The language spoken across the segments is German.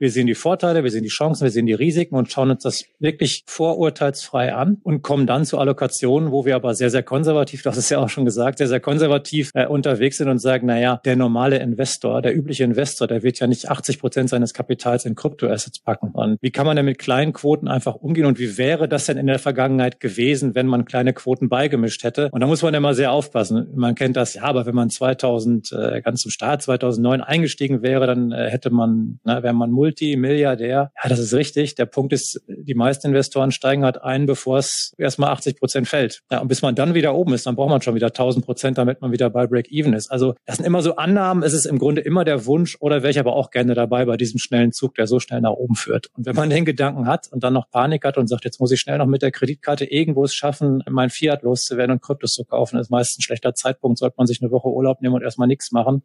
Wir sehen die Vorteile, wir sehen die Chancen, wir sehen die Risiken und schauen uns das wirklich vorurteilsfrei an und kommen dann zu Allokationen, wo wir aber sehr, sehr konservativ, das ist ja auch schon gesagt, sehr, sehr konservativ äh, unterwegs sind und sagen, naja, der normale Investor, der übliche Investor, der wird ja nicht 80 Prozent seines Kapitals in Kryptoassets packen. Und wie kann man denn mit kleinen Quoten einfach umgehen und wie wäre das denn in der Vergangenheit gewesen, wenn man kleine Quoten beigemischt hätte? Und da muss man immer sehr aufpassen. Man kennt das, ja, aber wenn man 2000, äh, ganz zum Start 2009 eingestiegen wäre, dann äh, hätte man, na, wäre man Multimilliardär. Ja, das ist richtig. Der Punkt ist, die meisten Investoren steigen halt ein, bevor es erstmal 80 Prozent fällt. Ja, und bis man dann wieder oben ist, dann braucht man schon wieder 1000 Prozent, damit man wieder bei Break-Even ist. Also das sind immer so Annahmen. Es ist im Grunde immer der Wunsch oder wäre ich aber auch gerne dabei bei diesem schnellen Zug, der so schnell nach oben führt. Und wenn man den Gedanken hat und dann noch Panik hat und sagt, jetzt muss ich schnell noch mit der Kreditkarte irgendwo es schaffen, mein Fiat loszuwerden und Kryptos zu kaufen, ist meist ein schlechter Zeitpunkt. Sollte man sich eine Woche Urlaub nehmen und erstmal nichts machen.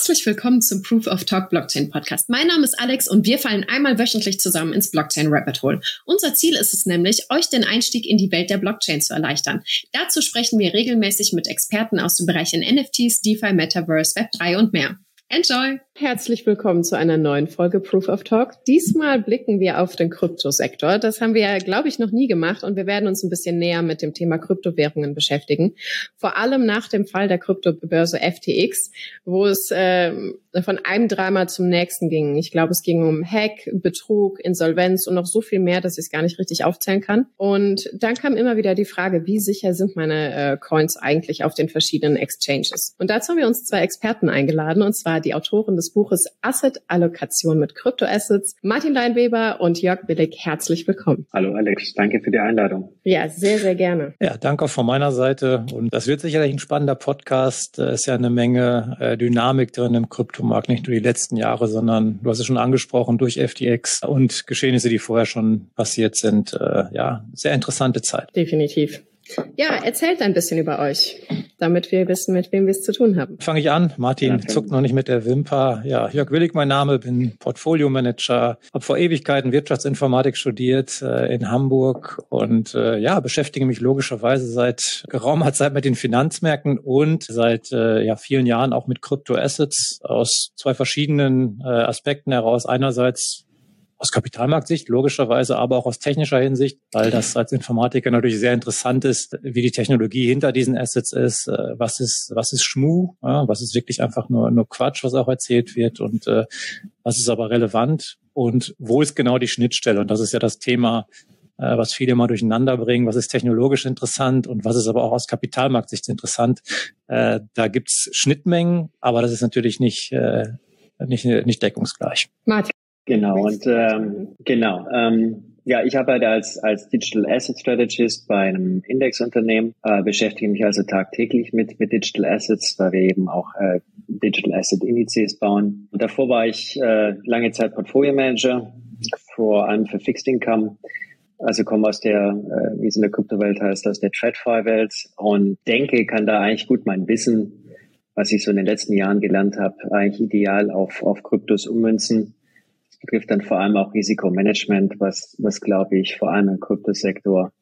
Herzlich willkommen zum Proof of Talk Blockchain Podcast. Mein Name ist Alex und wir fallen einmal wöchentlich zusammen ins Blockchain Rabbit Hole. Unser Ziel ist es nämlich, euch den Einstieg in die Welt der Blockchain zu erleichtern. Dazu sprechen wir regelmäßig mit Experten aus den Bereichen NFTs, DeFi, Metaverse, Web3 und mehr. Enjoy! Herzlich willkommen zu einer neuen Folge Proof of Talk. Diesmal blicken wir auf den Kryptosektor. Das haben wir, glaube ich, noch nie gemacht und wir werden uns ein bisschen näher mit dem Thema Kryptowährungen beschäftigen. Vor allem nach dem Fall der Kryptobörse FTX, wo es äh, von einem Drama zum nächsten ging. Ich glaube, es ging um Hack, Betrug, Insolvenz und noch so viel mehr, dass ich es gar nicht richtig aufzählen kann. Und dann kam immer wieder die Frage, wie sicher sind meine äh, Coins eigentlich auf den verschiedenen Exchanges? Und dazu haben wir uns zwei Experten eingeladen, und zwar die Autoren des Buches Asset Allokation mit Kryptoassets, Martin Leinweber und Jörg Billig. Herzlich willkommen. Hallo Alex, danke für die Einladung. Ja, sehr, sehr gerne. Ja, danke auch von meiner Seite. Und das wird sicherlich ein spannender Podcast. Da ist ja eine Menge äh, Dynamik drin im Kryptomarkt, nicht nur die letzten Jahre, sondern du hast es schon angesprochen, durch FTX und Geschehnisse, die vorher schon passiert sind. Äh, ja, sehr interessante Zeit. Definitiv. Ja, erzählt ein bisschen über euch, damit wir wissen, mit wem wir es zu tun haben. Fange ich an. Martin okay. zuckt noch nicht mit der Wimper. Ja, Jörg Willig mein Name, bin Portfolio-Manager, habe vor Ewigkeiten Wirtschaftsinformatik studiert äh, in Hamburg und äh, ja, beschäftige mich logischerweise seit geraumer Zeit mit den Finanzmärkten und seit äh, ja, vielen Jahren auch mit Kryptoassets aus zwei verschiedenen äh, Aspekten heraus. Einerseits aus Kapitalmarktsicht, logischerweise, aber auch aus technischer Hinsicht, weil das als Informatiker natürlich sehr interessant ist, wie die Technologie hinter diesen Assets ist, äh, was ist, was ist Schmu, was ist wirklich einfach nur, nur Quatsch, was auch erzählt wird und äh, was ist aber relevant und wo ist genau die Schnittstelle? Und das ist ja das Thema, äh, was viele mal durcheinander bringen, was ist technologisch interessant und was ist aber auch aus Kapitalmarktsicht interessant. Da gibt's Schnittmengen, aber das ist natürlich nicht, nicht, nicht deckungsgleich. Martin. Genau, und ähm, genau. Ähm, ja, ich arbeite als, als Digital Asset Strategist bei einem Indexunternehmen, äh, beschäftige mich also tagtäglich mit, mit Digital Assets, weil wir eben auch äh, Digital Asset Indizes bauen. Und davor war ich äh, lange Zeit Portfolio Manager, vor allem für Fixed Income. Also komme aus der, äh, wie es in der Kryptowelt heißt, aus der TradFi-Welt und denke, kann da eigentlich gut mein Wissen, was ich so in den letzten Jahren gelernt habe, eigentlich ideal auf, auf Kryptos ummünzen betrifft dann vor allem auch Risikomanagement, was, was glaube ich vor allem im Kryptosektor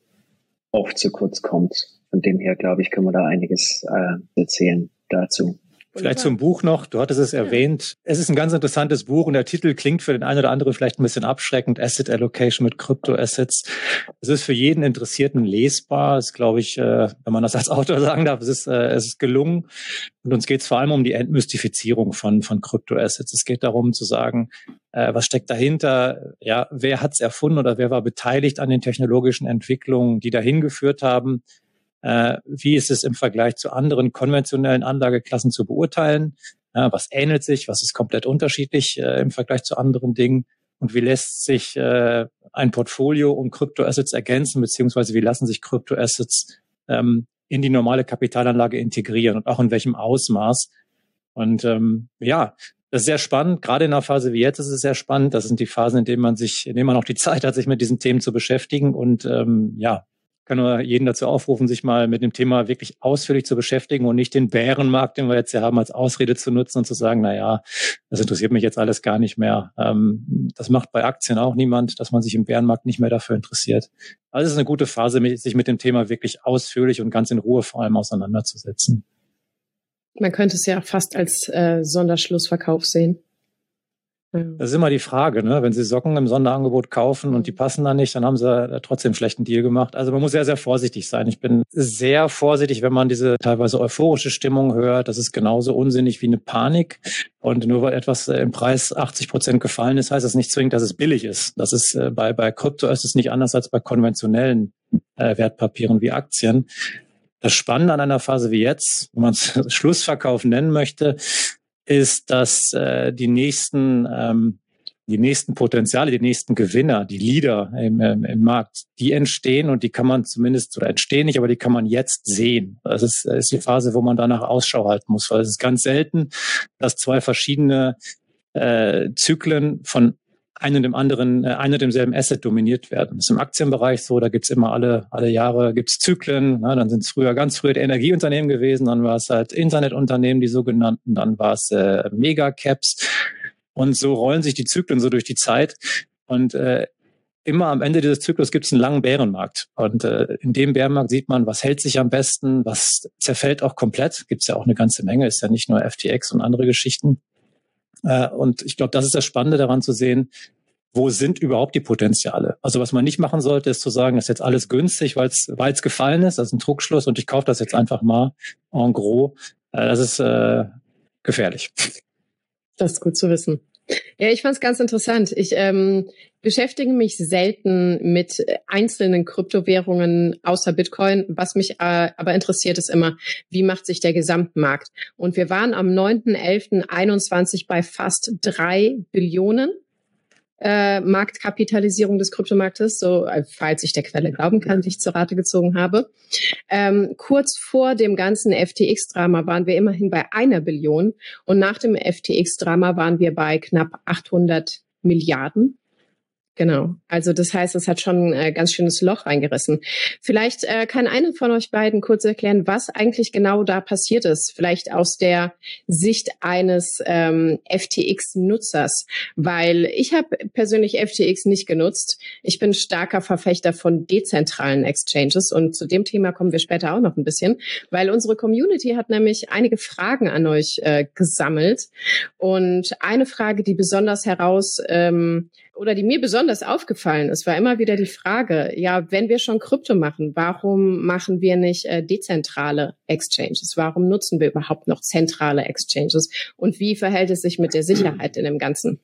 oft zu kurz kommt. Von dem her, glaube ich, können wir da einiges äh, erzählen dazu. Vielleicht zum Buch noch. Du hattest es ja. erwähnt. Es ist ein ganz interessantes Buch und der Titel klingt für den einen oder anderen vielleicht ein bisschen abschreckend. Asset Allocation mit Crypto-Assets. Es ist für jeden Interessierten lesbar. Es ist, glaube ich, äh, wenn man das als Autor sagen darf, es ist, äh, es ist gelungen. Und uns geht es vor allem um die Entmystifizierung von, von Crypto-Assets. Es geht darum zu sagen, äh, was steckt dahinter? Ja, wer hat es erfunden oder wer war beteiligt an den technologischen Entwicklungen, die dahin geführt haben? Äh, wie ist es im Vergleich zu anderen konventionellen Anlageklassen zu beurteilen? Was ähnelt sich? Was ist komplett unterschiedlich äh, im Vergleich zu anderen Dingen? Und wie lässt sich äh, ein Portfolio um Kryptoassets ergänzen, beziehungsweise wie lassen sich Kryptoassets ähm, in die normale Kapitalanlage integrieren und auch in welchem Ausmaß? Und ähm, ja, das ist sehr spannend. Gerade in einer Phase wie jetzt ist es sehr spannend. Das sind die Phasen, in denen man sich, in denen man auch die Zeit hat, sich mit diesen Themen zu beschäftigen. Und ähm, ja, kann nur jeden dazu aufrufen, sich mal mit dem Thema wirklich ausführlich zu beschäftigen und nicht den Bärenmarkt, den wir jetzt ja haben, als Ausrede zu nutzen und zu sagen, na ja, das interessiert mich jetzt alles gar nicht mehr. Ähm, das macht bei Aktien auch niemand, dass man sich im Bärenmarkt nicht mehr dafür interessiert. Also es ist eine gute Phase, sich mit dem Thema wirklich ausführlich und ganz in Ruhe vor allem auseinanderzusetzen. Man könnte es ja fast als äh, Sonderschlussverkauf sehen. Das ist immer die Frage, ne? Wenn Sie Socken im Sonderangebot kaufen und die passen da nicht, dann haben Sie trotzdem einen schlechten Deal gemacht. Also man muss sehr, sehr vorsichtig sein. Ich bin sehr vorsichtig, wenn man diese teilweise euphorische Stimmung hört. Das ist genauso unsinnig wie eine Panik. Und nur weil etwas im Preis 80 Prozent gefallen ist, heißt das nicht zwingend, dass es billig ist. Das ist äh, bei, bei Krypto ist es nicht anders als bei konventionellen äh, Wertpapieren wie Aktien. Das Spannende an einer Phase wie jetzt, wenn man es Schlussverkauf nennen möchte, ist, dass äh, die nächsten ähm, die nächsten Potenziale, die nächsten Gewinner, die Leader im, im, im Markt, die entstehen und die kann man zumindest, oder entstehen nicht, aber die kann man jetzt sehen. Das ist, ist die Phase, wo man danach Ausschau halten muss, weil es ist ganz selten, dass zwei verschiedene äh, Zyklen von einem dem anderen, äh, einem demselben Asset dominiert werden. Das ist im Aktienbereich so, da gibt's immer alle, alle Jahre gibt's Zyklen. Ne? Dann sind es früher ganz früher die Energieunternehmen gewesen, dann war es halt Internetunternehmen, die sogenannten, dann war es äh, Megacaps. Und so rollen sich die Zyklen so durch die Zeit. Und äh, immer am Ende dieses Zyklus gibt es einen langen Bärenmarkt. Und äh, in dem Bärenmarkt sieht man, was hält sich am besten, was zerfällt auch komplett. Gibt es ja auch eine ganze Menge, ist ja nicht nur FTX und andere Geschichten. Äh, und ich glaube, das ist das Spannende daran zu sehen, wo sind überhaupt die Potenziale? Also was man nicht machen sollte, ist zu sagen, das ist jetzt alles günstig, weil es gefallen ist, das ist ein Druckschluss und ich kaufe das jetzt einfach mal en gros. Äh, das ist äh, gefährlich. Das ist gut zu wissen. Ja, ich fand es ganz interessant. Ich ähm, beschäftige mich selten mit einzelnen Kryptowährungen außer Bitcoin. Was mich äh, aber interessiert, ist immer, wie macht sich der Gesamtmarkt? Und wir waren am 9.11.21 bei fast drei Billionen äh, Marktkapitalisierung des Kryptomarktes, so äh, falls ich der Quelle glauben kann, die ich zur Rate gezogen habe. Ähm, kurz vor dem ganzen FTX-Drama waren wir immerhin bei einer Billion und nach dem FTX-Drama waren wir bei knapp 800 Milliarden. Genau. Also das heißt, es hat schon ein äh, ganz schönes Loch reingerissen. Vielleicht äh, kann eine von euch beiden kurz erklären, was eigentlich genau da passiert ist. Vielleicht aus der Sicht eines ähm, FTX-Nutzers, weil ich habe persönlich FTX nicht genutzt. Ich bin starker Verfechter von dezentralen Exchanges und zu dem Thema kommen wir später auch noch ein bisschen, weil unsere Community hat nämlich einige Fragen an euch äh, gesammelt und eine Frage, die besonders heraus ähm, oder die mir besonders aufgefallen ist, war immer wieder die Frage, ja, wenn wir schon Krypto machen, warum machen wir nicht äh, dezentrale Exchanges? Warum nutzen wir überhaupt noch zentrale Exchanges? Und wie verhält es sich mit der Sicherheit in dem Ganzen?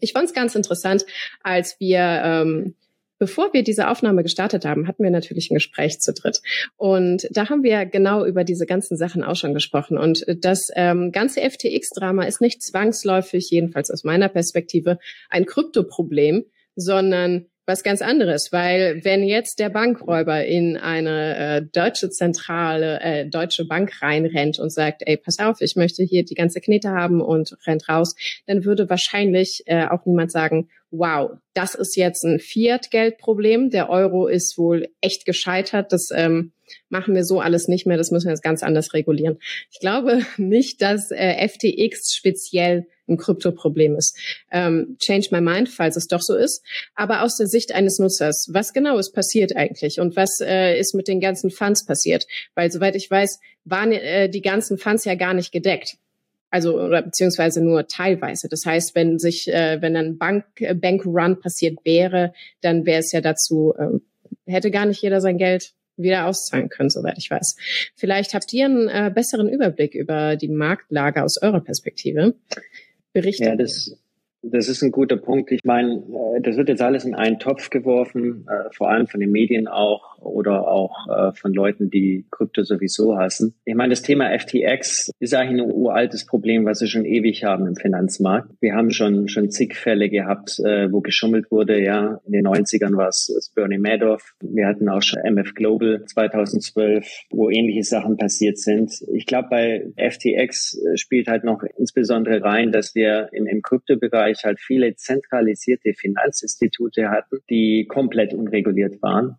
Ich fand es ganz interessant, als wir ähm, Bevor wir diese Aufnahme gestartet haben, hatten wir natürlich ein Gespräch zu dritt. Und da haben wir genau über diese ganzen Sachen auch schon gesprochen. Und das ähm, ganze FTX-Drama ist nicht zwangsläufig, jedenfalls aus meiner Perspektive, ein Kryptoproblem, sondern was ganz anderes, weil wenn jetzt der Bankräuber in eine äh, deutsche zentrale äh, deutsche Bank reinrennt und sagt, ey, pass auf, ich möchte hier die ganze Knete haben und rennt raus, dann würde wahrscheinlich äh, auch niemand sagen, wow, das ist jetzt ein Fiat-Geldproblem, der Euro ist wohl echt gescheitert, das ähm, machen wir so alles nicht mehr, das müssen wir jetzt ganz anders regulieren. Ich glaube nicht, dass äh, FTX speziell ein Kryptoproblem ist. Ähm, change my mind, falls es doch so ist. Aber aus der Sicht eines Nutzers, was genau ist passiert eigentlich und was äh, ist mit den ganzen Funds passiert? Weil soweit ich weiß, waren äh, die ganzen Funds ja gar nicht gedeckt. Also oder beziehungsweise nur teilweise. Das heißt, wenn sich, äh, wenn ein Bank äh, Bank Run passiert wäre, dann wäre es ja dazu, äh, hätte gar nicht jeder sein Geld wieder auszahlen können, soweit ich weiß. Vielleicht habt ihr einen äh, besseren Überblick über die Marktlage aus eurer Perspektive berichten. Ja, das, das ist ein guter Punkt. Ich meine, äh, das wird jetzt alles in einen Topf geworfen, äh, vor allem von den Medien auch oder auch äh, von Leuten, die Krypto sowieso hassen. Ich meine, das Thema FTX ist eigentlich ein uraltes Problem, was wir schon ewig haben im Finanzmarkt. Wir haben schon schon zig Fälle gehabt, wo geschummelt wurde. Ja, in den 90ern war es Bernie Madoff. Wir hatten auch schon MF Global 2012, wo ähnliche Sachen passiert sind. Ich glaube, bei FTX spielt halt noch insbesondere rein, dass wir im, im Kryptobereich Bereich halt viele zentralisierte Finanzinstitute hatten, die komplett unreguliert waren.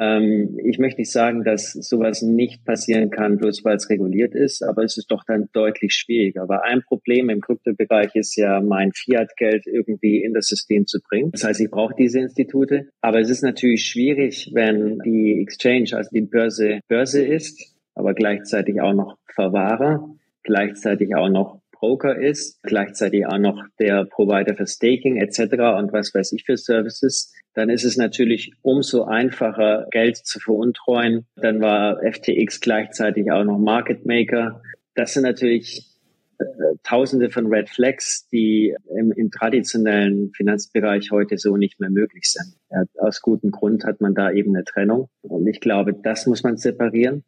Ähm, ich möchte nicht sagen, dass sowas nicht passieren kann, bloß weil es reguliert ist, aber es ist doch dann deutlich schwieriger. Aber ein Problem im Kryptobereich ist ja, mein Fiat-Geld irgendwie in das System zu bringen. Das heißt, ich brauche diese Institute. Aber es ist natürlich schwierig, wenn die Exchange, also die Börse, Börse ist, aber gleichzeitig auch noch Verwahrer gleichzeitig auch noch Broker ist, gleichzeitig auch noch der Provider für Staking etc. und was weiß ich für Services, dann ist es natürlich umso einfacher, Geld zu veruntreuen. Dann war FTX gleichzeitig auch noch Market Maker. Das sind natürlich äh, Tausende von Red Flags, die im, im, traditionellen Finanzbereich heute so nicht mehr möglich sind. Ja, aus gutem Grund hat man da eben eine Trennung. Und ich glaube, das muss man separieren.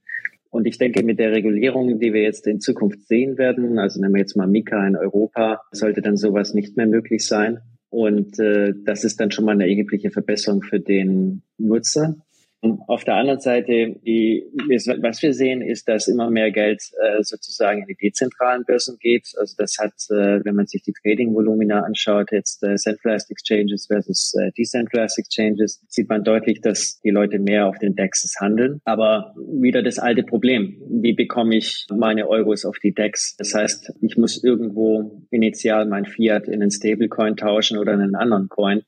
Und ich denke, mit der Regulierung, die wir jetzt in Zukunft sehen werden, also nehmen wir jetzt mal Mika in Europa, sollte dann sowas nicht mehr möglich sein. Und äh, das ist dann schon mal eine erhebliche Verbesserung für den Nutzer. Auf der anderen Seite, die, was wir sehen, ist, dass immer mehr Geld äh, sozusagen in die dezentralen Börsen geht. Also das hat, äh, wenn man sich die Trading-Volumina anschaut, jetzt äh, Centralized Exchanges versus äh, Decentralized Exchanges, sieht man deutlich, dass die Leute mehr auf den DEXs handeln. Aber wieder das alte Problem. Wie bekomme ich meine Euros auf die DEX? Das heißt, ich muss irgendwo initial mein Fiat in einen Stablecoin tauschen oder in einen anderen Coin.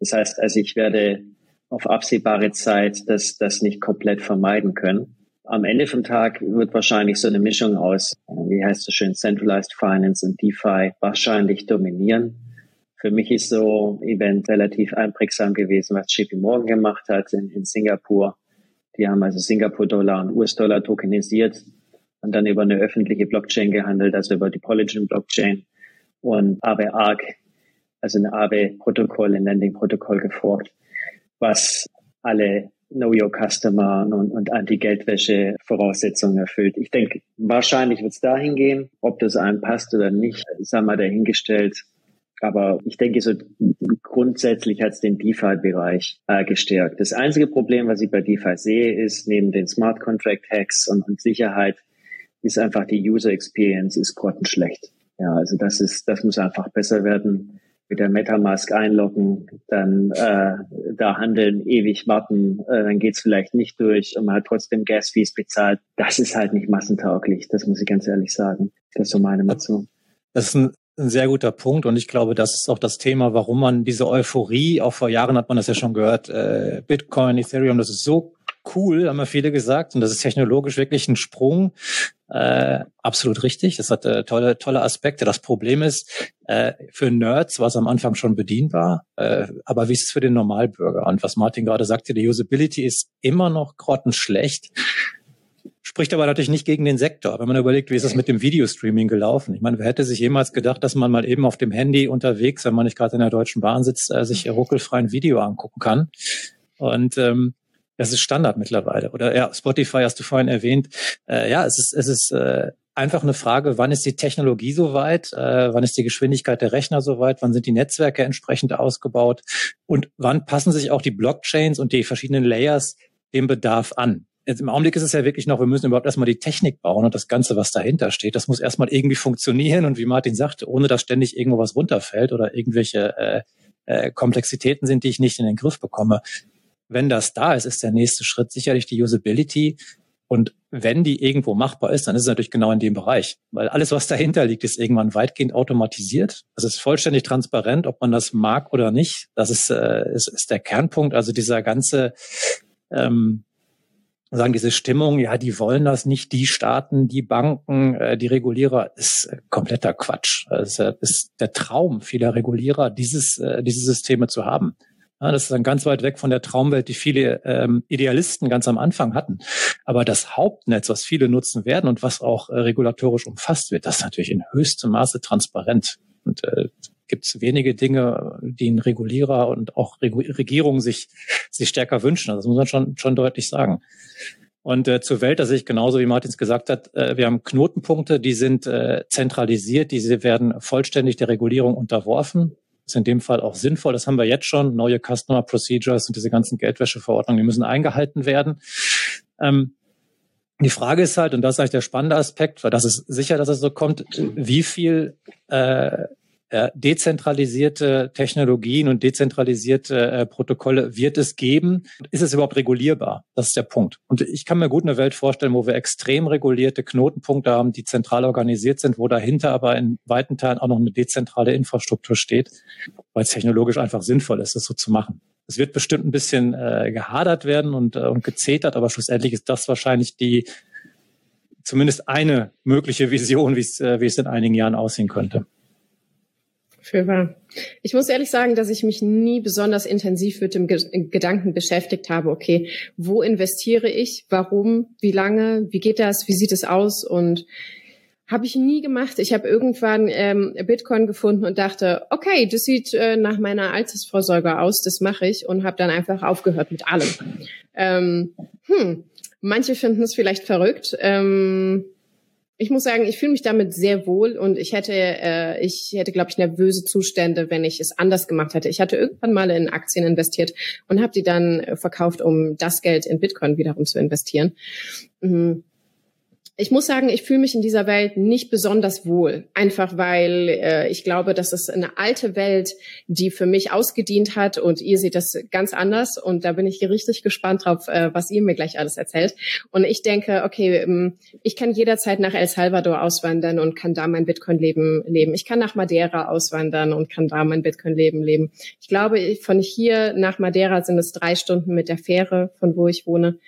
Das heißt, also ich werde auf absehbare Zeit das, das nicht komplett vermeiden können. Am Ende vom Tag wird wahrscheinlich so eine Mischung aus, wie heißt es schön, Centralized Finance und DeFi wahrscheinlich dominieren. Für mich ist so ein Event relativ einprägsam gewesen, was JP Morgan gemacht hat in, in Singapur. Die haben also Singapur-Dollar und US-Dollar tokenisiert und dann über eine öffentliche Blockchain gehandelt, also über die Polygon Blockchain und Aave Arc, also ein Aave-Protokoll, ein Landing-Protokoll geforkt was alle Know Your Customer und, und Anti-Geldwäsche Voraussetzungen erfüllt. Ich denke, wahrscheinlich wird es dahin gehen. Ob das einem passt oder nicht, sagen wir dahingestellt. Aber ich denke, so grundsätzlich hat es den DeFi-Bereich äh, gestärkt. Das einzige Problem, was ich bei DeFi sehe, ist neben den Smart Contract Hacks und, und Sicherheit, ist einfach die User Experience ist grottenschlecht. Ja, also das ist, das muss einfach besser werden mit der Metamask einloggen, dann äh, da handeln, ewig warten, äh, dann geht's vielleicht nicht durch und man hat trotzdem Gas-Fees bezahlt. Das ist halt nicht massentauglich, das muss ich ganz ehrlich sagen. Das ist so meine Meinung. Das ist ein, ein sehr guter Punkt und ich glaube, das ist auch das Thema, warum man diese Euphorie, auch vor Jahren hat man das ja schon gehört, äh, Bitcoin, Ethereum, das ist so cool, haben ja viele gesagt. Und das ist technologisch wirklich ein Sprung. Äh, absolut richtig. Das hat äh, tolle, tolle Aspekte. Das Problem ist, äh, für Nerds war es am Anfang schon bedienbar. Äh, aber wie ist es für den Normalbürger? Und was Martin gerade sagte, die Usability ist immer noch grottenschlecht. Spricht aber natürlich nicht gegen den Sektor. Wenn man überlegt, wie ist das mit dem Videostreaming gelaufen? Ich meine, wer hätte sich jemals gedacht, dass man mal eben auf dem Handy unterwegs, wenn man nicht gerade in der Deutschen Bahn sitzt, äh, sich ruckelfrei ein Video angucken kann? Und ähm, das ist Standard mittlerweile. Oder ja, Spotify hast du vorhin erwähnt. Äh, ja, es ist, es ist äh, einfach eine Frage, wann ist die Technologie soweit, äh, wann ist die Geschwindigkeit der Rechner soweit, wann sind die Netzwerke entsprechend ausgebaut und wann passen sich auch die Blockchains und die verschiedenen Layers dem Bedarf an. Jetzt Im Augenblick ist es ja wirklich noch, wir müssen überhaupt erstmal die Technik bauen und das Ganze, was dahinter steht, das muss erstmal irgendwie funktionieren und wie Martin sagte, ohne dass ständig irgendwo was runterfällt oder irgendwelche äh, äh, Komplexitäten sind, die ich nicht in den Griff bekomme, wenn das da ist, ist der nächste Schritt sicherlich die Usability. Und wenn die irgendwo machbar ist, dann ist es natürlich genau in dem Bereich. Weil alles, was dahinter liegt, ist irgendwann weitgehend automatisiert. Das ist vollständig transparent, ob man das mag oder nicht. Das ist, äh, ist, ist der Kernpunkt. Also dieser ganze, ähm, sagen diese Stimmung, ja, die wollen das nicht, die Staaten, die Banken, äh, die Regulierer, ist äh, kompletter Quatsch. Es also, ist der Traum vieler Regulierer, dieses, äh, diese Systeme zu haben. Ja, das ist dann ganz weit weg von der Traumwelt, die viele ähm, Idealisten ganz am Anfang hatten. Aber das Hauptnetz, was viele nutzen werden und was auch äh, regulatorisch umfasst wird, das ist natürlich in höchstem Maße transparent. Und äh, gibt es wenige Dinge, die ein Regulierer und auch Regu Regierungen sich, sich stärker wünschen. Also das muss man schon, schon deutlich sagen. Und äh, zur Welt, da sehe ich genauso, wie Martins gesagt hat, äh, wir haben Knotenpunkte, die sind äh, zentralisiert, diese werden vollständig der Regulierung unterworfen ist in dem Fall auch sinnvoll. Das haben wir jetzt schon. Neue Customer Procedures und diese ganzen Geldwäscheverordnungen, die müssen eingehalten werden. Ähm, die Frage ist halt, und das ist eigentlich der spannende Aspekt, weil das ist sicher, dass es so kommt, wie viel äh, dezentralisierte Technologien und dezentralisierte äh, Protokolle wird es geben? Ist es überhaupt regulierbar? Das ist der Punkt. Und ich kann mir gut eine Welt vorstellen, wo wir extrem regulierte Knotenpunkte haben, die zentral organisiert sind, wo dahinter aber in weiten Teilen auch noch eine dezentrale Infrastruktur steht, weil es technologisch einfach sinnvoll ist, das so zu machen. Es wird bestimmt ein bisschen äh, gehadert werden und, äh, und gezetert, aber schlussendlich ist das wahrscheinlich die zumindest eine mögliche Vision, wie es, äh, wie es in einigen Jahren aussehen könnte. Für wahr. Ich muss ehrlich sagen, dass ich mich nie besonders intensiv mit dem Ge Gedanken beschäftigt habe, okay, wo investiere ich, warum, wie lange, wie geht das, wie sieht es aus und habe ich nie gemacht. Ich habe irgendwann ähm, Bitcoin gefunden und dachte, okay, das sieht äh, nach meiner Altersvorsorge aus, das mache ich und habe dann einfach aufgehört mit allem. Ähm, hm, manche finden es vielleicht verrückt. Ähm, ich muss sagen, ich fühle mich damit sehr wohl und ich hätte, äh, ich hätte, glaube ich, nervöse Zustände, wenn ich es anders gemacht hätte. Ich hatte irgendwann mal in Aktien investiert und habe die dann verkauft, um das Geld in Bitcoin wiederum zu investieren. Mhm ich muss sagen, ich fühle mich in dieser Welt nicht besonders wohl. Einfach weil äh, ich glaube, das ist eine alte Welt, die für mich ausgedient hat und ihr seht das ganz anders. Und da bin ich richtig gespannt drauf, äh, was ihr mir gleich alles erzählt. Und ich denke, okay, ähm, ich kann jederzeit nach El Salvador auswandern und kann da mein Bitcoin-Leben leben. Ich kann nach Madeira auswandern und kann da mein Bitcoin-Leben leben. Ich glaube, von hier nach Madeira sind es drei Stunden mit der Fähre, von wo ich wohne.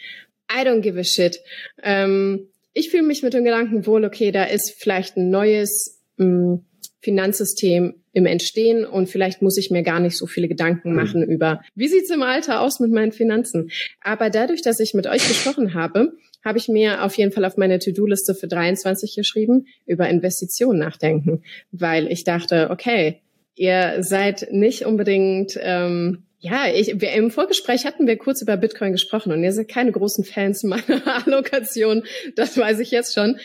I don't give a shit. Ähm, ich fühle mich mit dem Gedanken wohl, okay, da ist vielleicht ein neues mh, hm, Finanzsystem im Entstehen und vielleicht muss ich mir gar nicht so viele Gedanken hm. machen mhm. über, wie sieht's im Alter aus mit meinen Finanzen. Aber dadurch, dass ich mit euch gesprochen habe, habe ich mir auf jeden Fall auf meine To-Do-Liste für 23 geschrieben, über Investitionen nachdenken, weil ich dachte, okay, ihr seid nicht unbedingt ähm, ja, ich, wir, im Vorgespräch hatten wir kurz über Bitcoin gesprochen und ihr seid keine großen Fans meiner Allokation, das weiß ich jetzt schon.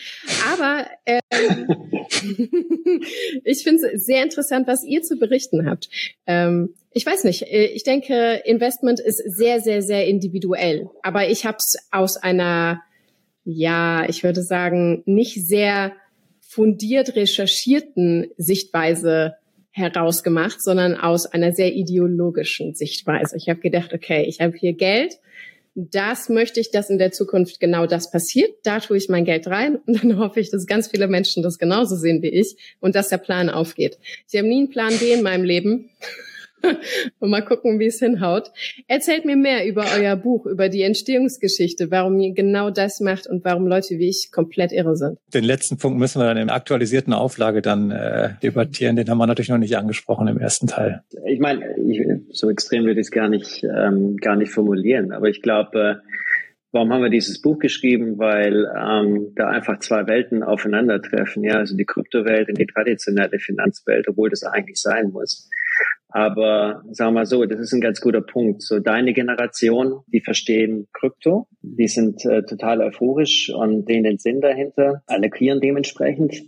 Aber ähm, ich finde es sehr interessant, was ihr zu berichten habt. Ähm, ich weiß nicht, äh, ich denke, Investment ist sehr, sehr, sehr individuell. Aber ich habe es aus einer, ja, ich würde sagen, nicht sehr fundiert recherchierten Sichtweise herausgemacht, sondern aus einer sehr ideologischen Sichtweise. Ich habe gedacht, okay, ich habe hier Geld, das möchte ich, dass in der Zukunft genau das passiert. Da tue ich mein Geld rein und dann hoffe ich, dass ganz viele Menschen das genauso sehen wie ich und dass der Plan aufgeht. Ich habe nie einen Plan B in meinem Leben. Und mal gucken, wie es hinhaut. Erzählt mir mehr über euer Buch, über die Entstehungsgeschichte, warum ihr genau das macht und warum Leute wie ich komplett irre sind. Den letzten Punkt müssen wir dann in aktualisierten Auflage dann äh, debattieren. Den haben wir natürlich noch nicht angesprochen im ersten Teil. Ich meine, so extrem würde ich es gar nicht, ähm, gar nicht formulieren, aber ich glaube, äh, Warum haben wir dieses Buch geschrieben? Weil ähm, da einfach zwei Welten aufeinandertreffen. Ja, also die Kryptowelt und die traditionelle Finanzwelt, obwohl das eigentlich sein muss. Aber sagen wir mal so, das ist ein ganz guter Punkt. So deine Generation, die verstehen Krypto, die sind äh, total euphorisch und denen den Sinn dahinter, alle queeren dementsprechend.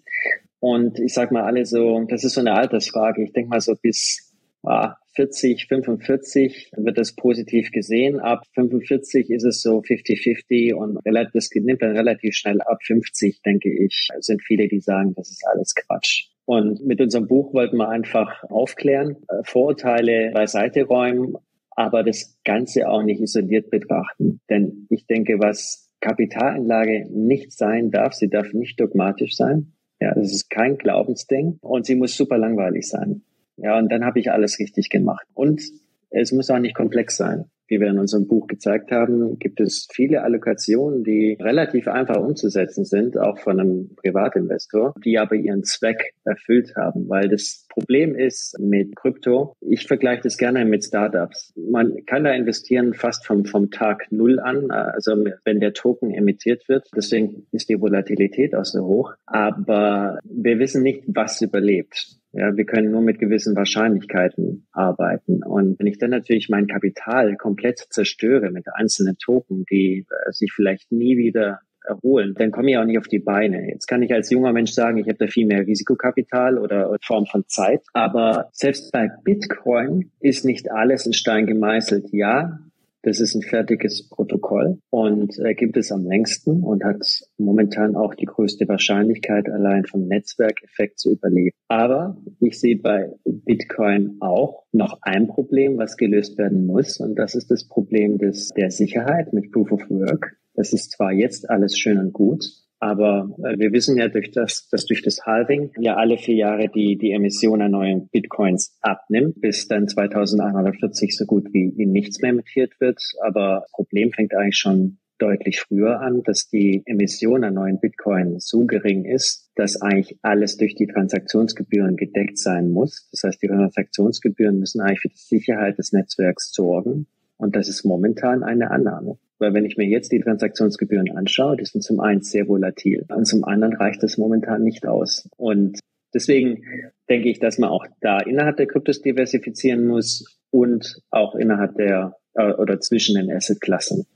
Und ich sag mal alle so, das ist so eine Altersfrage. Ich denke mal so bis ah, 40, 45 wird das positiv gesehen. Ab 45 ist es so 50-50 und das nimmt dann relativ schnell ab 50, denke ich, sind viele, die sagen, das ist alles Quatsch. Und mit unserem Buch wollten wir einfach aufklären, äh, Vorurteile beiseite räumen, aber das Ganze auch nicht isoliert betrachten. Denn ich denke, was Kapitalanlage nicht sein darf, sie darf nicht dogmatisch sein. Ja, das ist kein Glaubensding und sie muss super langweilig sein. Ja, und dann habe ich alles richtig gemacht. Und es muss auch nicht komplex sein wie wir in unserem Buch gezeigt haben, gibt es viele Allokationen, die relativ einfach umzusetzen sind, auch von einem Privatinvestor, die aber ihren Zweck erfüllt haben, weil das Problem ist mit Krypto, ich vergleiche das gerne mit Startups. Man kann da investieren fast vom, vom Tag Null an, also wenn der Token emittiert wird. Deswegen ist die Volatilität auch so hoch. Aber wir wissen nicht, was überlebt. Ja, wir können nur mit gewissen Wahrscheinlichkeiten arbeiten. Und wenn ich dann natürlich mein Kapital komplett zerstöre mit einzelnen Token, die äh, sich vielleicht nie wieder erholen, dann komme ich auch nicht auf die Beine. Jetzt kann ich als junger Mensch sagen, ich habe da viel mehr Risikokapital oder Form von Zeit. Aber selbst bei Bitcoin ist nicht alles in Stein gemeißelt. Ja, das ist ein fertiges Protokoll und äh, gibt es am längsten und hat momentan auch die größte Wahrscheinlichkeit, allein vom Netzwerkeffekt zu überleben. Aber ich sehe bei Bitcoin auch noch ein Problem, was gelöst werden muss. Und das ist das Problem des, der Sicherheit mit Proof of Work. Das ist zwar jetzt alles schön und gut, aber äh, wir wissen ja, durch das, dass durch das Halving ja alle vier Jahre die, die Emission an neuen Bitcoins abnimmt, bis dann 2140 so gut wie, wie nichts mehr emittiert wird. Aber das Problem fängt eigentlich schon deutlich früher an, dass die Emission an neuen Bitcoin so gering ist, dass eigentlich alles durch die Transaktionsgebühren gedeckt sein muss. Das heißt, die Transaktionsgebühren müssen eigentlich für die Sicherheit des Netzwerks sorgen. Und das ist momentan eine Annahme. Weil wenn ich mir jetzt die Transaktionsgebühren anschaue, die sind zum einen sehr volatil und zum anderen reicht das momentan nicht aus. Und deswegen denke ich, dass man auch da innerhalb der Kryptos diversifizieren muss und auch innerhalb der äh, oder zwischen den Assetklassen.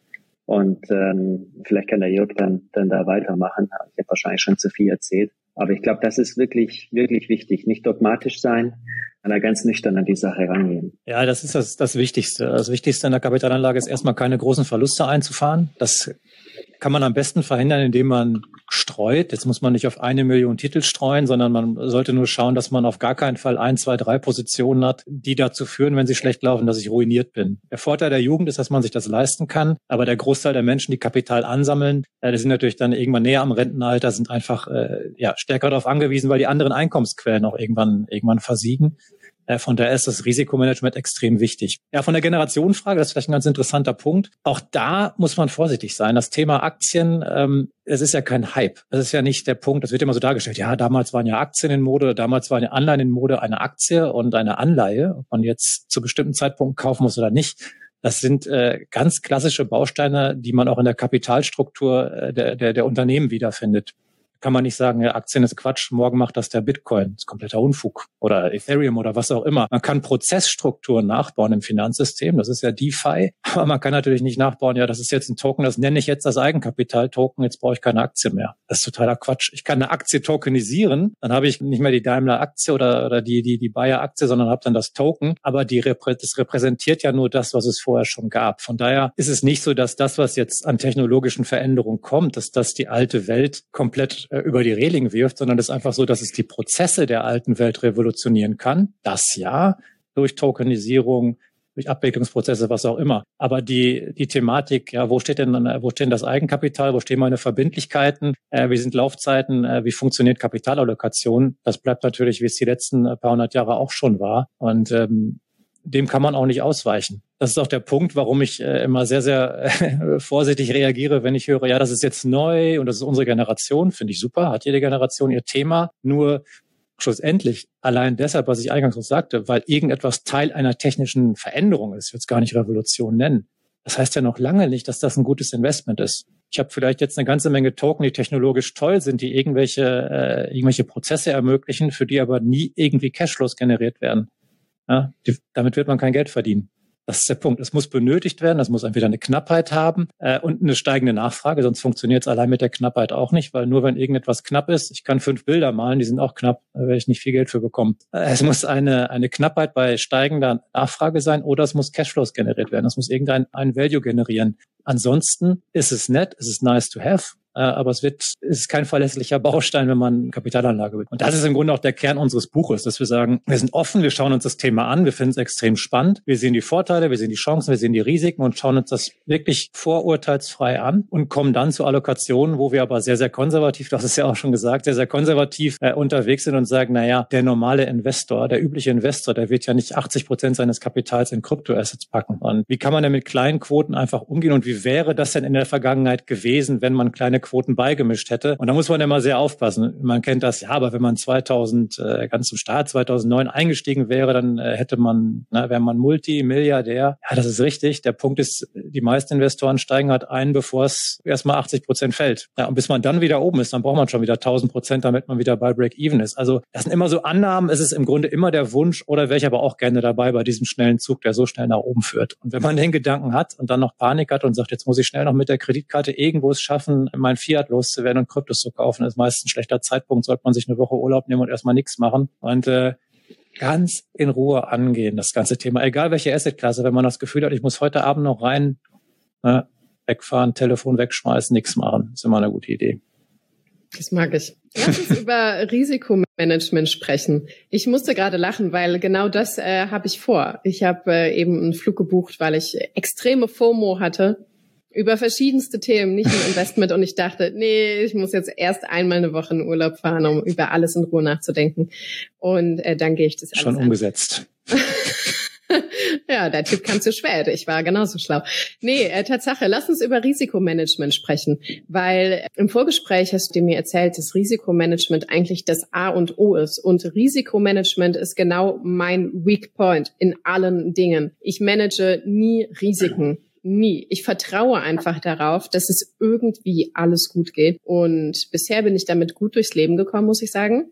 Und ähm, vielleicht kann der Jörg dann, dann da weitermachen. Ich habe wahrscheinlich schon zu viel erzählt. Aber ich glaube, das ist wirklich, wirklich wichtig. Nicht dogmatisch sein, sondern ganz nüchtern an die Sache rangehen. Ja, das ist das, das Wichtigste. Das Wichtigste in der Kapitalanlage ist erstmal keine großen Verluste einzufahren. Das kann man am besten verhindern, indem man streut. Jetzt muss man nicht auf eine Million Titel streuen, sondern man sollte nur schauen, dass man auf gar keinen Fall ein, zwei, drei Positionen hat, die dazu führen, wenn sie schlecht laufen, dass ich ruiniert bin. Der Vorteil der Jugend ist, dass man sich das leisten kann, aber der Großteil der Menschen, die Kapital ansammeln, äh, die sind natürlich dann irgendwann näher am Rentenalter, sind einfach äh, ja, stärker darauf angewiesen, weil die anderen Einkommensquellen auch irgendwann, irgendwann versiegen. Äh, von daher ist das Risikomanagement extrem wichtig. Ja, von der Generationenfrage, das ist vielleicht ein ganz interessanter Punkt. Auch da muss man vorsichtig sein. Das Thema Aktien, ähm, es ist ja kein Hype. Das ist ja nicht der Punkt. Das wird immer so dargestellt. Ja, damals waren ja Aktien in Mode, damals waren ja Anleihen in Mode. Eine Aktie und eine Anleihe, ob man jetzt zu bestimmten Zeitpunkten kaufen muss oder nicht. Das sind äh, ganz klassische Bausteine, die man auch in der Kapitalstruktur äh, der, der, der Unternehmen wiederfindet kann man nicht sagen, ja, Aktien ist Quatsch, morgen macht das der Bitcoin. Das ist kompletter Unfug. Oder Ethereum oder was auch immer. Man kann Prozessstrukturen nachbauen im Finanzsystem. Das ist ja DeFi. Aber man kann natürlich nicht nachbauen, ja, das ist jetzt ein Token, das nenne ich jetzt das Eigenkapital-Token, jetzt brauche ich keine Aktie mehr. Das ist totaler Quatsch. Ich kann eine Aktie tokenisieren, dann habe ich nicht mehr die Daimler-Aktie oder, oder die, die, die Bayer-Aktie, sondern habe dann das Token. Aber die, das repräsentiert ja nur das, was es vorher schon gab. Von daher ist es nicht so, dass das, was jetzt an technologischen Veränderungen kommt, dass das die alte Welt komplett äh, über die Reling wirft, sondern es ist einfach so, dass es die Prozesse der alten Welt revolutionieren kann. Das ja, durch Tokenisierung, durch Abwicklungsprozesse, was auch immer. Aber die, die Thematik, ja, wo steht denn, wo steht denn das Eigenkapital, wo stehen meine Verbindlichkeiten, äh, wie sind Laufzeiten, äh, wie funktioniert Kapitalallokation, das bleibt natürlich, wie es die letzten paar hundert Jahre auch schon war. Und ähm, dem kann man auch nicht ausweichen. Das ist auch der Punkt, warum ich äh, immer sehr, sehr äh, vorsichtig reagiere, wenn ich höre, ja, das ist jetzt neu und das ist unsere Generation. Finde ich super, hat jede Generation ihr Thema. Nur schlussendlich, allein deshalb, was ich eingangs noch sagte, weil irgendetwas Teil einer technischen Veränderung ist, ich würde es gar nicht Revolution nennen. Das heißt ja noch lange nicht, dass das ein gutes Investment ist. Ich habe vielleicht jetzt eine ganze Menge Token, die technologisch toll sind, die irgendwelche, äh, irgendwelche Prozesse ermöglichen, für die aber nie irgendwie Cashflows generiert werden. Ja, die, damit wird man kein Geld verdienen. Das ist der Punkt. Es muss benötigt werden, es muss entweder eine Knappheit haben äh, und eine steigende Nachfrage, sonst funktioniert es allein mit der Knappheit auch nicht, weil nur wenn irgendetwas knapp ist, ich kann fünf Bilder malen, die sind auch knapp, da werde ich nicht viel Geld für bekommen. Äh, es muss eine, eine Knappheit bei steigender Nachfrage sein oder es muss Cashflows generiert werden. Es muss irgendein ein Value generieren. Ansonsten ist es nett, es ist nice to have, aber es wird, es ist kein verlässlicher Baustein, wenn man Kapitalanlage will. Und das ist im Grunde auch der Kern unseres Buches, dass wir sagen, wir sind offen, wir schauen uns das Thema an, wir finden es extrem spannend, wir sehen die Vorteile, wir sehen die Chancen, wir sehen die Risiken und schauen uns das wirklich vorurteilsfrei an und kommen dann zu Allokationen, wo wir aber sehr, sehr konservativ, das ist ja auch schon gesagt, sehr, sehr konservativ äh, unterwegs sind und sagen, naja, der normale Investor, der übliche Investor, der wird ja nicht 80 Prozent seines Kapitals in Kryptoassets packen. Und wie kann man denn mit kleinen Quoten einfach umgehen und wie wäre das denn in der Vergangenheit gewesen, wenn man kleine Quoten beigemischt hätte. Und da muss man immer sehr aufpassen. Man kennt das, ja, aber wenn man 2000, äh, ganz zum Start 2009 eingestiegen wäre, dann äh, hätte man, na, wäre man Multimilliardär. Ja, das ist richtig. Der Punkt ist, die meisten Investoren steigen halt ein, bevor es erstmal 80 Prozent fällt. Ja, und bis man dann wieder oben ist, dann braucht man schon wieder 1000 Prozent, damit man wieder bei Break-Even ist. Also das sind immer so Annahmen. Es ist im Grunde immer der Wunsch oder wäre ich aber auch gerne dabei bei diesem schnellen Zug, der so schnell nach oben führt. Und wenn man den Gedanken hat und dann noch Panik hat und sagt, jetzt muss ich schnell noch mit der Kreditkarte irgendwo es schaffen, mein Fiat loszuwerden und Kryptos zu kaufen. Das ist meist ein schlechter Zeitpunkt, sollte man sich eine Woche Urlaub nehmen und erstmal nichts machen. Und äh, ganz in Ruhe angehen, das ganze Thema. Egal welche Assetklasse, wenn man das Gefühl hat, ich muss heute Abend noch rein, äh, wegfahren, Telefon wegschmeißen, nichts machen. ist immer eine gute Idee. Das mag ich. Lass uns über Risikomanagement sprechen. Ich musste gerade lachen, weil genau das äh, habe ich vor. Ich habe äh, eben einen Flug gebucht, weil ich extreme FOMO hatte über verschiedenste Themen, nicht nur Investment. Und ich dachte, nee, ich muss jetzt erst einmal eine Woche in Urlaub fahren, um über alles in Ruhe nachzudenken. Und äh, dann gehe ich das Schon umgesetzt. ja, der Typ kam zu spät. Ich war genauso schlau. Nee, äh, Tatsache, lass uns über Risikomanagement sprechen, weil im Vorgespräch hast du mir erzählt, dass Risikomanagement eigentlich das A und O ist. Und Risikomanagement ist genau mein Weak Point in allen Dingen. Ich manage nie Risiken. Nie. Ich vertraue einfach darauf, dass es irgendwie alles gut geht. Und bisher bin ich damit gut durchs Leben gekommen, muss ich sagen.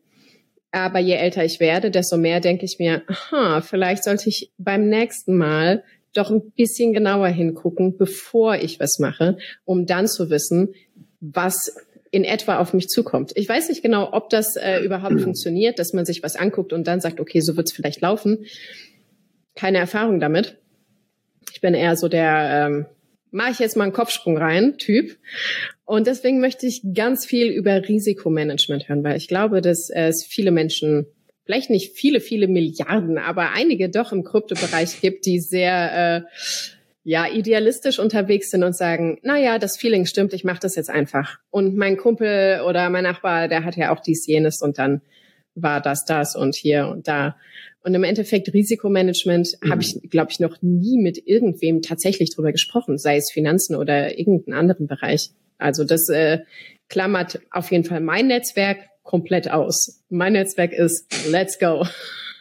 Aber je älter ich werde, desto mehr denke ich mir, aha, vielleicht sollte ich beim nächsten Mal doch ein bisschen genauer hingucken, bevor ich was mache, um dann zu wissen, was in etwa auf mich zukommt. Ich weiß nicht genau, ob das äh, überhaupt funktioniert, dass man sich was anguckt und dann sagt, okay, so wird es vielleicht laufen. Keine Erfahrung damit. Ich bin eher so der, ähm, mache ich jetzt mal einen Kopfsprung rein, Typ. Und deswegen möchte ich ganz viel über Risikomanagement hören, weil ich glaube, dass es viele Menschen, vielleicht nicht viele, viele Milliarden, aber einige doch im Kryptobereich gibt, die sehr äh, ja idealistisch unterwegs sind und sagen, na ja, das Feeling stimmt, ich mache das jetzt einfach. Und mein Kumpel oder mein Nachbar, der hat ja auch dies jenes und dann war das das und hier und da. Und im Endeffekt Risikomanagement mhm. habe ich, glaube ich, noch nie mit irgendwem tatsächlich drüber gesprochen, sei es Finanzen oder irgendeinen anderen Bereich. Also das äh, klammert auf jeden Fall mein Netzwerk komplett aus. Mein Netzwerk ist Let's go.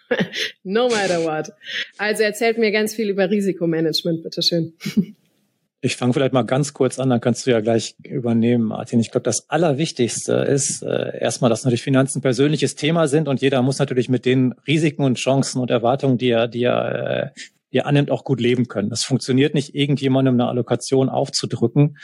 no matter what. Also erzählt mir ganz viel über Risikomanagement, bitteschön. Ich fange vielleicht mal ganz kurz an, dann kannst du ja gleich übernehmen, Martin. Ich glaube, das Allerwichtigste ist äh, erstmal, dass natürlich Finanzen persönliches Thema sind und jeder muss natürlich mit den Risiken und Chancen und Erwartungen, die er, die er, äh, die er annimmt, auch gut leben können. Das funktioniert nicht, irgendjemandem eine Allokation aufzudrücken,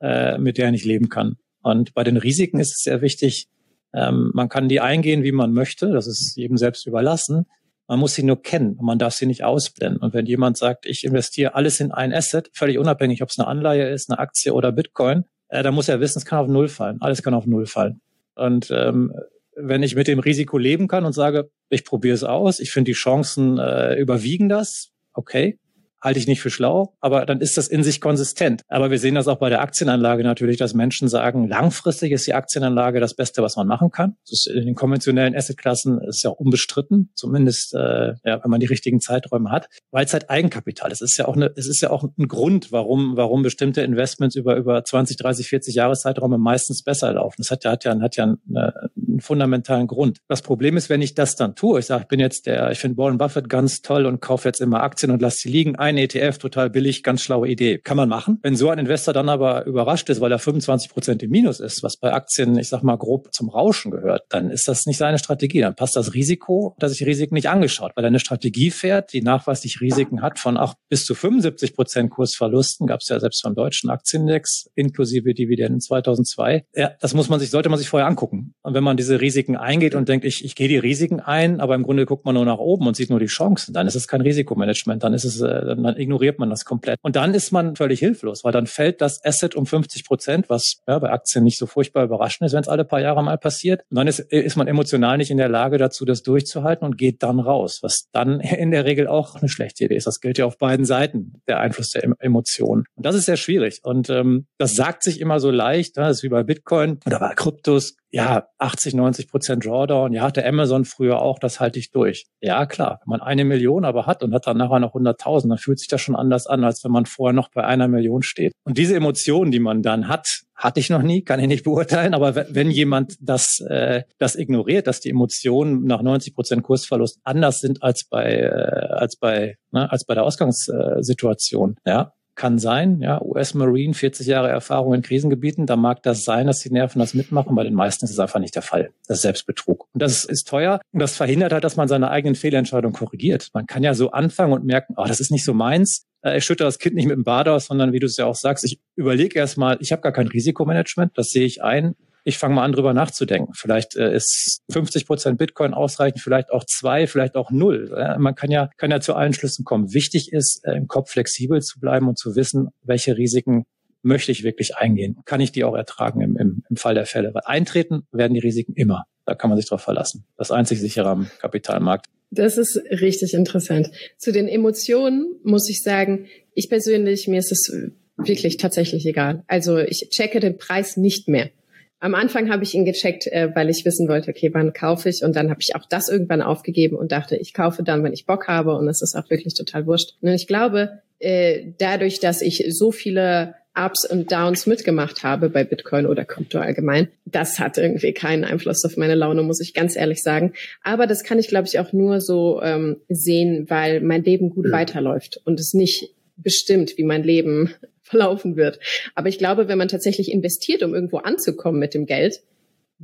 äh, mit der er nicht leben kann. Und bei den Risiken ist es sehr wichtig, ähm, man kann die eingehen, wie man möchte. Das ist jedem selbst überlassen. Man muss sie nur kennen und man darf sie nicht ausblenden. Und wenn jemand sagt, ich investiere alles in ein Asset, völlig unabhängig, ob es eine Anleihe ist, eine Aktie oder Bitcoin, äh, dann muss er wissen, es kann auf Null fallen. Alles kann auf Null fallen. Und ähm, wenn ich mit dem Risiko leben kann und sage, ich probiere es aus, ich finde die Chancen äh, überwiegen das, okay, halte ich nicht für schlau, aber dann ist das in sich konsistent. Aber wir sehen das auch bei der Aktienanlage natürlich, dass Menschen sagen, langfristig ist die Aktienanlage das Beste, was man machen kann. Das ist in den konventionellen Assetklassen ist ja unbestritten, zumindest äh, ja, wenn man die richtigen Zeiträume hat, weil es halt Eigenkapital ist. Es ist ja auch eine, es ist ja auch ein Grund, warum, warum bestimmte Investments über über 20, 30, 40 Jahreszeiträume meistens besser laufen. Das hat ja, hat ja, hat ja einen, einen fundamentalen Grund. Das Problem ist, wenn ich das dann tue, ich sage, ich bin jetzt der, ich finde Warren Buffett ganz toll und kaufe jetzt immer Aktien und lasse sie liegen. Ein ein ETF total billig, ganz schlaue Idee. Kann man machen. Wenn so ein Investor dann aber überrascht ist, weil er 25 Prozent im Minus ist, was bei Aktien, ich sag mal, grob zum Rauschen gehört, dann ist das nicht seine Strategie. Dann passt das Risiko, dass sich Risiken nicht angeschaut, weil er eine Strategie fährt, die nachweislich Risiken hat von auch bis zu 75 Prozent Kursverlusten. Gab es ja selbst beim deutschen Aktienindex inklusive Dividenden 2002. Ja, das muss man sich, sollte man sich vorher angucken. Und wenn man diese Risiken eingeht und denkt, ich, ich gehe die Risiken ein, aber im Grunde guckt man nur nach oben und sieht nur die Chancen, dann ist es kein Risikomanagement. Dann ist es, äh, dann ignoriert man das komplett. Und dann ist man völlig hilflos, weil dann fällt das Asset um 50 Prozent, was ja, bei Aktien nicht so furchtbar überraschend ist, wenn es alle paar Jahre mal passiert. Und dann ist, ist man emotional nicht in der Lage dazu, das durchzuhalten und geht dann raus, was dann in der Regel auch eine schlechte Idee ist. Das gilt ja auf beiden Seiten, der Einfluss der Emotionen. Und das ist sehr schwierig. Und ähm, das sagt sich immer so leicht, ne? das ist wie bei Bitcoin oder bei Kryptos, ja, 80, 90 Prozent Drawdown. Ja, hatte Amazon früher auch, das halte ich durch. Ja, klar. Wenn man eine Million aber hat und hat dann nachher noch 100.000, dann fühlt sich das schon anders an, als wenn man vorher noch bei einer Million steht. Und diese Emotionen, die man dann hat, hatte ich noch nie, kann ich nicht beurteilen. Aber wenn jemand das, äh, das ignoriert, dass die Emotionen nach 90 Prozent Kursverlust anders sind als bei, äh, als bei, ne, als bei der Ausgangssituation, ja, kann sein, ja, US Marine, 40 Jahre Erfahrung in Krisengebieten, da mag das sein, dass die Nerven das mitmachen, bei den meisten ist es einfach nicht der Fall. Das ist Selbstbetrug. Und das ist teuer und das verhindert halt, dass man seine eigenen Fehlentscheidungen korrigiert. Man kann ja so anfangen und merken, oh, das ist nicht so meins. Äh, ich schütte das Kind nicht mit dem Bad aus, sondern wie du es ja auch sagst, ich überlege erstmal, ich habe gar kein Risikomanagement, das sehe ich ein ich fange mal an, drüber nachzudenken. Vielleicht äh, ist 50 Prozent Bitcoin ausreichend, vielleicht auch zwei, vielleicht auch null. Ja, man kann ja, kann ja zu allen Schlüssen kommen. Wichtig ist, äh, im Kopf flexibel zu bleiben und zu wissen, welche Risiken möchte ich wirklich eingehen? Kann ich die auch ertragen im, im, im Fall der Fälle? Weil eintreten werden die Risiken immer. Da kann man sich drauf verlassen. Das einzig sichere am Kapitalmarkt. Das ist richtig interessant. Zu den Emotionen muss ich sagen, ich persönlich, mir ist es wirklich tatsächlich egal. Also ich checke den Preis nicht mehr. Am Anfang habe ich ihn gecheckt, äh, weil ich wissen wollte, okay, wann kaufe ich? Und dann habe ich auch das irgendwann aufgegeben und dachte, ich kaufe dann, wenn ich Bock habe. Und es ist auch wirklich total wurscht. Und ich glaube, äh, dadurch, dass ich so viele Ups und Downs mitgemacht habe bei Bitcoin oder Krypto allgemein, das hat irgendwie keinen Einfluss auf meine Laune, muss ich ganz ehrlich sagen. Aber das kann ich, glaube ich, auch nur so ähm, sehen, weil mein Leben gut ja. weiterläuft und es nicht bestimmt, wie mein Leben verlaufen wird. Aber ich glaube, wenn man tatsächlich investiert, um irgendwo anzukommen mit dem Geld,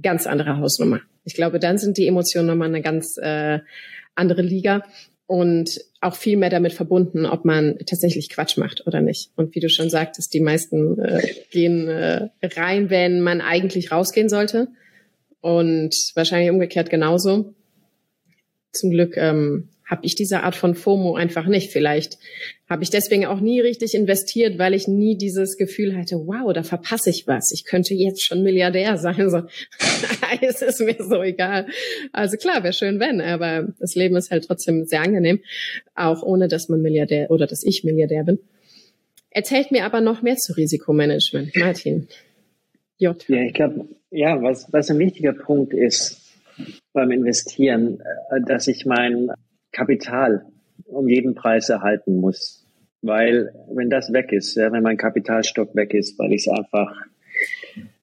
ganz andere Hausnummer. Ich glaube, dann sind die Emotionen nochmal eine ganz äh, andere Liga und auch viel mehr damit verbunden, ob man tatsächlich Quatsch macht oder nicht. Und wie du schon sagtest, die meisten äh, gehen äh, rein, wenn man eigentlich rausgehen sollte. Und wahrscheinlich umgekehrt genauso. Zum Glück ähm, habe ich diese Art von FOMO einfach nicht. Vielleicht habe ich deswegen auch nie richtig investiert, weil ich nie dieses Gefühl hatte, wow, da verpasse ich was. Ich könnte jetzt schon Milliardär sein. So, es ist mir so egal. Also klar, wäre schön, wenn, aber das Leben ist halt trotzdem sehr angenehm, auch ohne dass man Milliardär oder dass ich Milliardär bin. Erzählt mir aber noch mehr zu Risikomanagement, Martin. J. Ja, ich glaube, ja, was, was ein wichtiger Punkt ist beim Investieren, äh, dass ich mein Kapital um jeden Preis erhalten muss. Weil wenn das weg ist, ja, wenn mein Kapitalstock weg ist, weil ich es einfach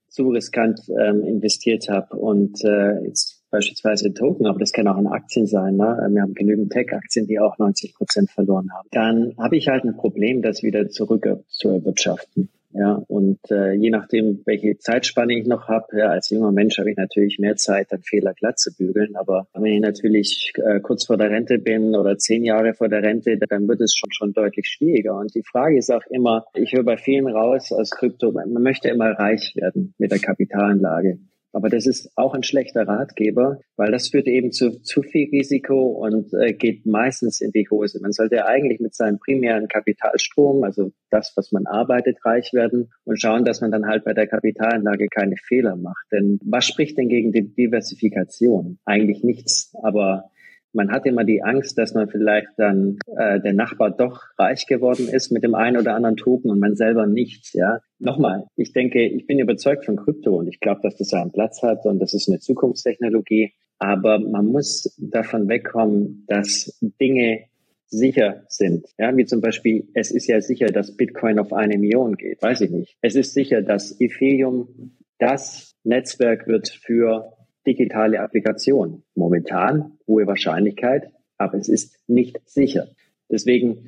zu riskant ähm, investiert habe und äh, jetzt beispielsweise in Token, aber das kann auch in Aktien sein. Ne? Wir haben genügend Tech-Aktien, die auch 90 Prozent verloren haben. Dann habe ich halt ein Problem, das wieder zurück zu erwirtschaften. Ja, und äh, je nachdem, welche Zeitspanne ich noch habe, ja, als junger Mensch habe ich natürlich mehr Zeit, dann Fehler glatt zu bügeln. Aber wenn ich natürlich äh, kurz vor der Rente bin oder zehn Jahre vor der Rente, dann wird es schon schon deutlich schwieriger. Und die Frage ist auch immer, ich höre bei vielen raus aus Krypto, man möchte immer reich werden mit der Kapitalanlage. Aber das ist auch ein schlechter Ratgeber, weil das führt eben zu zu viel Risiko und äh, geht meistens in die Hose. Man sollte eigentlich mit seinem primären Kapitalstrom, also das, was man arbeitet, reich werden und schauen, dass man dann halt bei der Kapitalanlage keine Fehler macht. Denn was spricht denn gegen die Diversifikation? Eigentlich nichts. Aber man hat immer die Angst, dass man vielleicht dann äh, der Nachbar doch reich geworden ist mit dem einen oder anderen Token und man selber nicht. Ja, nochmal, ich denke, ich bin überzeugt von Krypto und ich glaube, dass das einen Platz hat und das ist eine Zukunftstechnologie. Aber man muss davon wegkommen, dass Dinge sicher sind. Ja, wie zum Beispiel, es ist ja sicher, dass Bitcoin auf eine Million geht. Weiß ich nicht. Es ist sicher, dass Ethereum das Netzwerk wird für digitale Applikation. Momentan hohe Wahrscheinlichkeit, aber es ist nicht sicher. Deswegen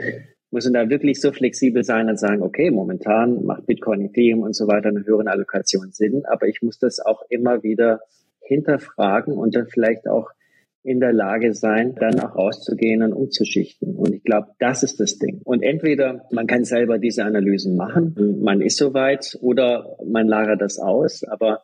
muss man da wirklich so flexibel sein und sagen, okay, momentan macht Bitcoin, Ethereum und so weiter eine höhere Allokation Sinn, aber ich muss das auch immer wieder hinterfragen und dann vielleicht auch in der Lage sein, dann auch rauszugehen und umzuschichten. Und ich glaube, das ist das Ding. Und entweder man kann selber diese Analysen machen, man ist soweit, oder man lagert das aus. Aber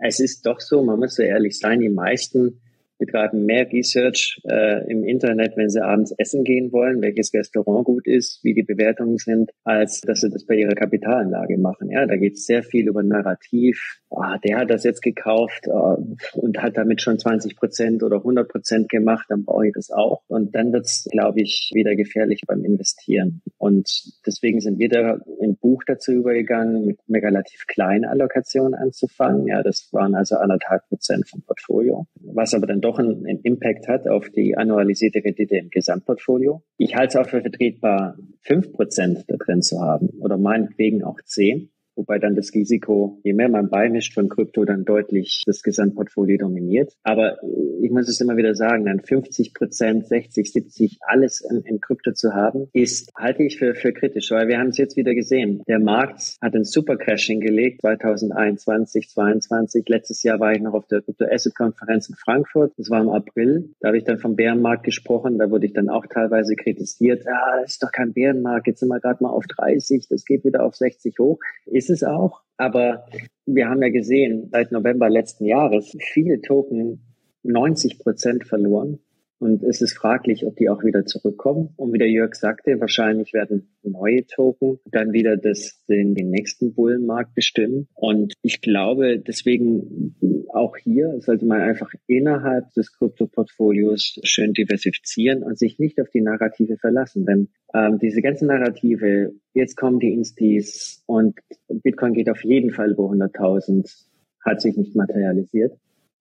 es ist doch so, man muss so ehrlich sein, die meisten betreiben mehr Research äh, im Internet, wenn sie abends essen gehen wollen, welches Restaurant gut ist, wie die Bewertungen sind, als dass sie das bei ihrer Kapitalanlage machen. Ja, da geht es sehr viel über Narrativ. Ah, der hat das jetzt gekauft äh, und hat damit schon 20 Prozent oder 100 Prozent gemacht, dann brauche ich das auch. Und dann wird es, glaube ich, wieder gefährlich beim Investieren. Und deswegen sind wir da im Buch dazu übergegangen, mit einer relativ kleinen Allokation anzufangen. Ja, das waren also anderthalb Prozent vom Portfolio, was aber dann doch einen, einen Impact hat auf die annualisierte Rendite im Gesamtportfolio. Ich halte es auch für vertretbar, fünf Prozent da drin zu haben oder meinetwegen auch zehn wobei dann das Risiko, je mehr man beimischt von Krypto, dann deutlich das Gesamtportfolio dominiert. Aber ich muss es immer wieder sagen, dann 50 Prozent, 60, 70, alles in, in Krypto zu haben, ist, halte ich für, für kritisch, weil wir haben es jetzt wieder gesehen. Der Markt hat einen Supercrash hingelegt, 2021, 2022. Letztes Jahr war ich noch auf der Crypto Asset Konferenz in Frankfurt. Das war im April. Da habe ich dann vom Bärenmarkt gesprochen. Da wurde ich dann auch teilweise kritisiert. Ja, das ist doch kein Bärenmarkt. Jetzt sind wir gerade mal auf 30. Das geht wieder auf 60 hoch. Ist ist es auch. Aber wir haben ja gesehen, seit November letzten Jahres viele Token 90 Prozent verloren. Und es ist fraglich, ob die auch wieder zurückkommen. Und wie der Jörg sagte, wahrscheinlich werden neue Token dann wieder das, den, den nächsten Bullenmarkt bestimmen. Und ich glaube, deswegen auch hier sollte man einfach innerhalb des Krypto-Portfolios schön diversifizieren und sich nicht auf die Narrative verlassen. Denn ähm, diese ganzen Narrative, jetzt kommen die Instis und Bitcoin geht auf jeden Fall über 100.000 hat sich nicht materialisiert.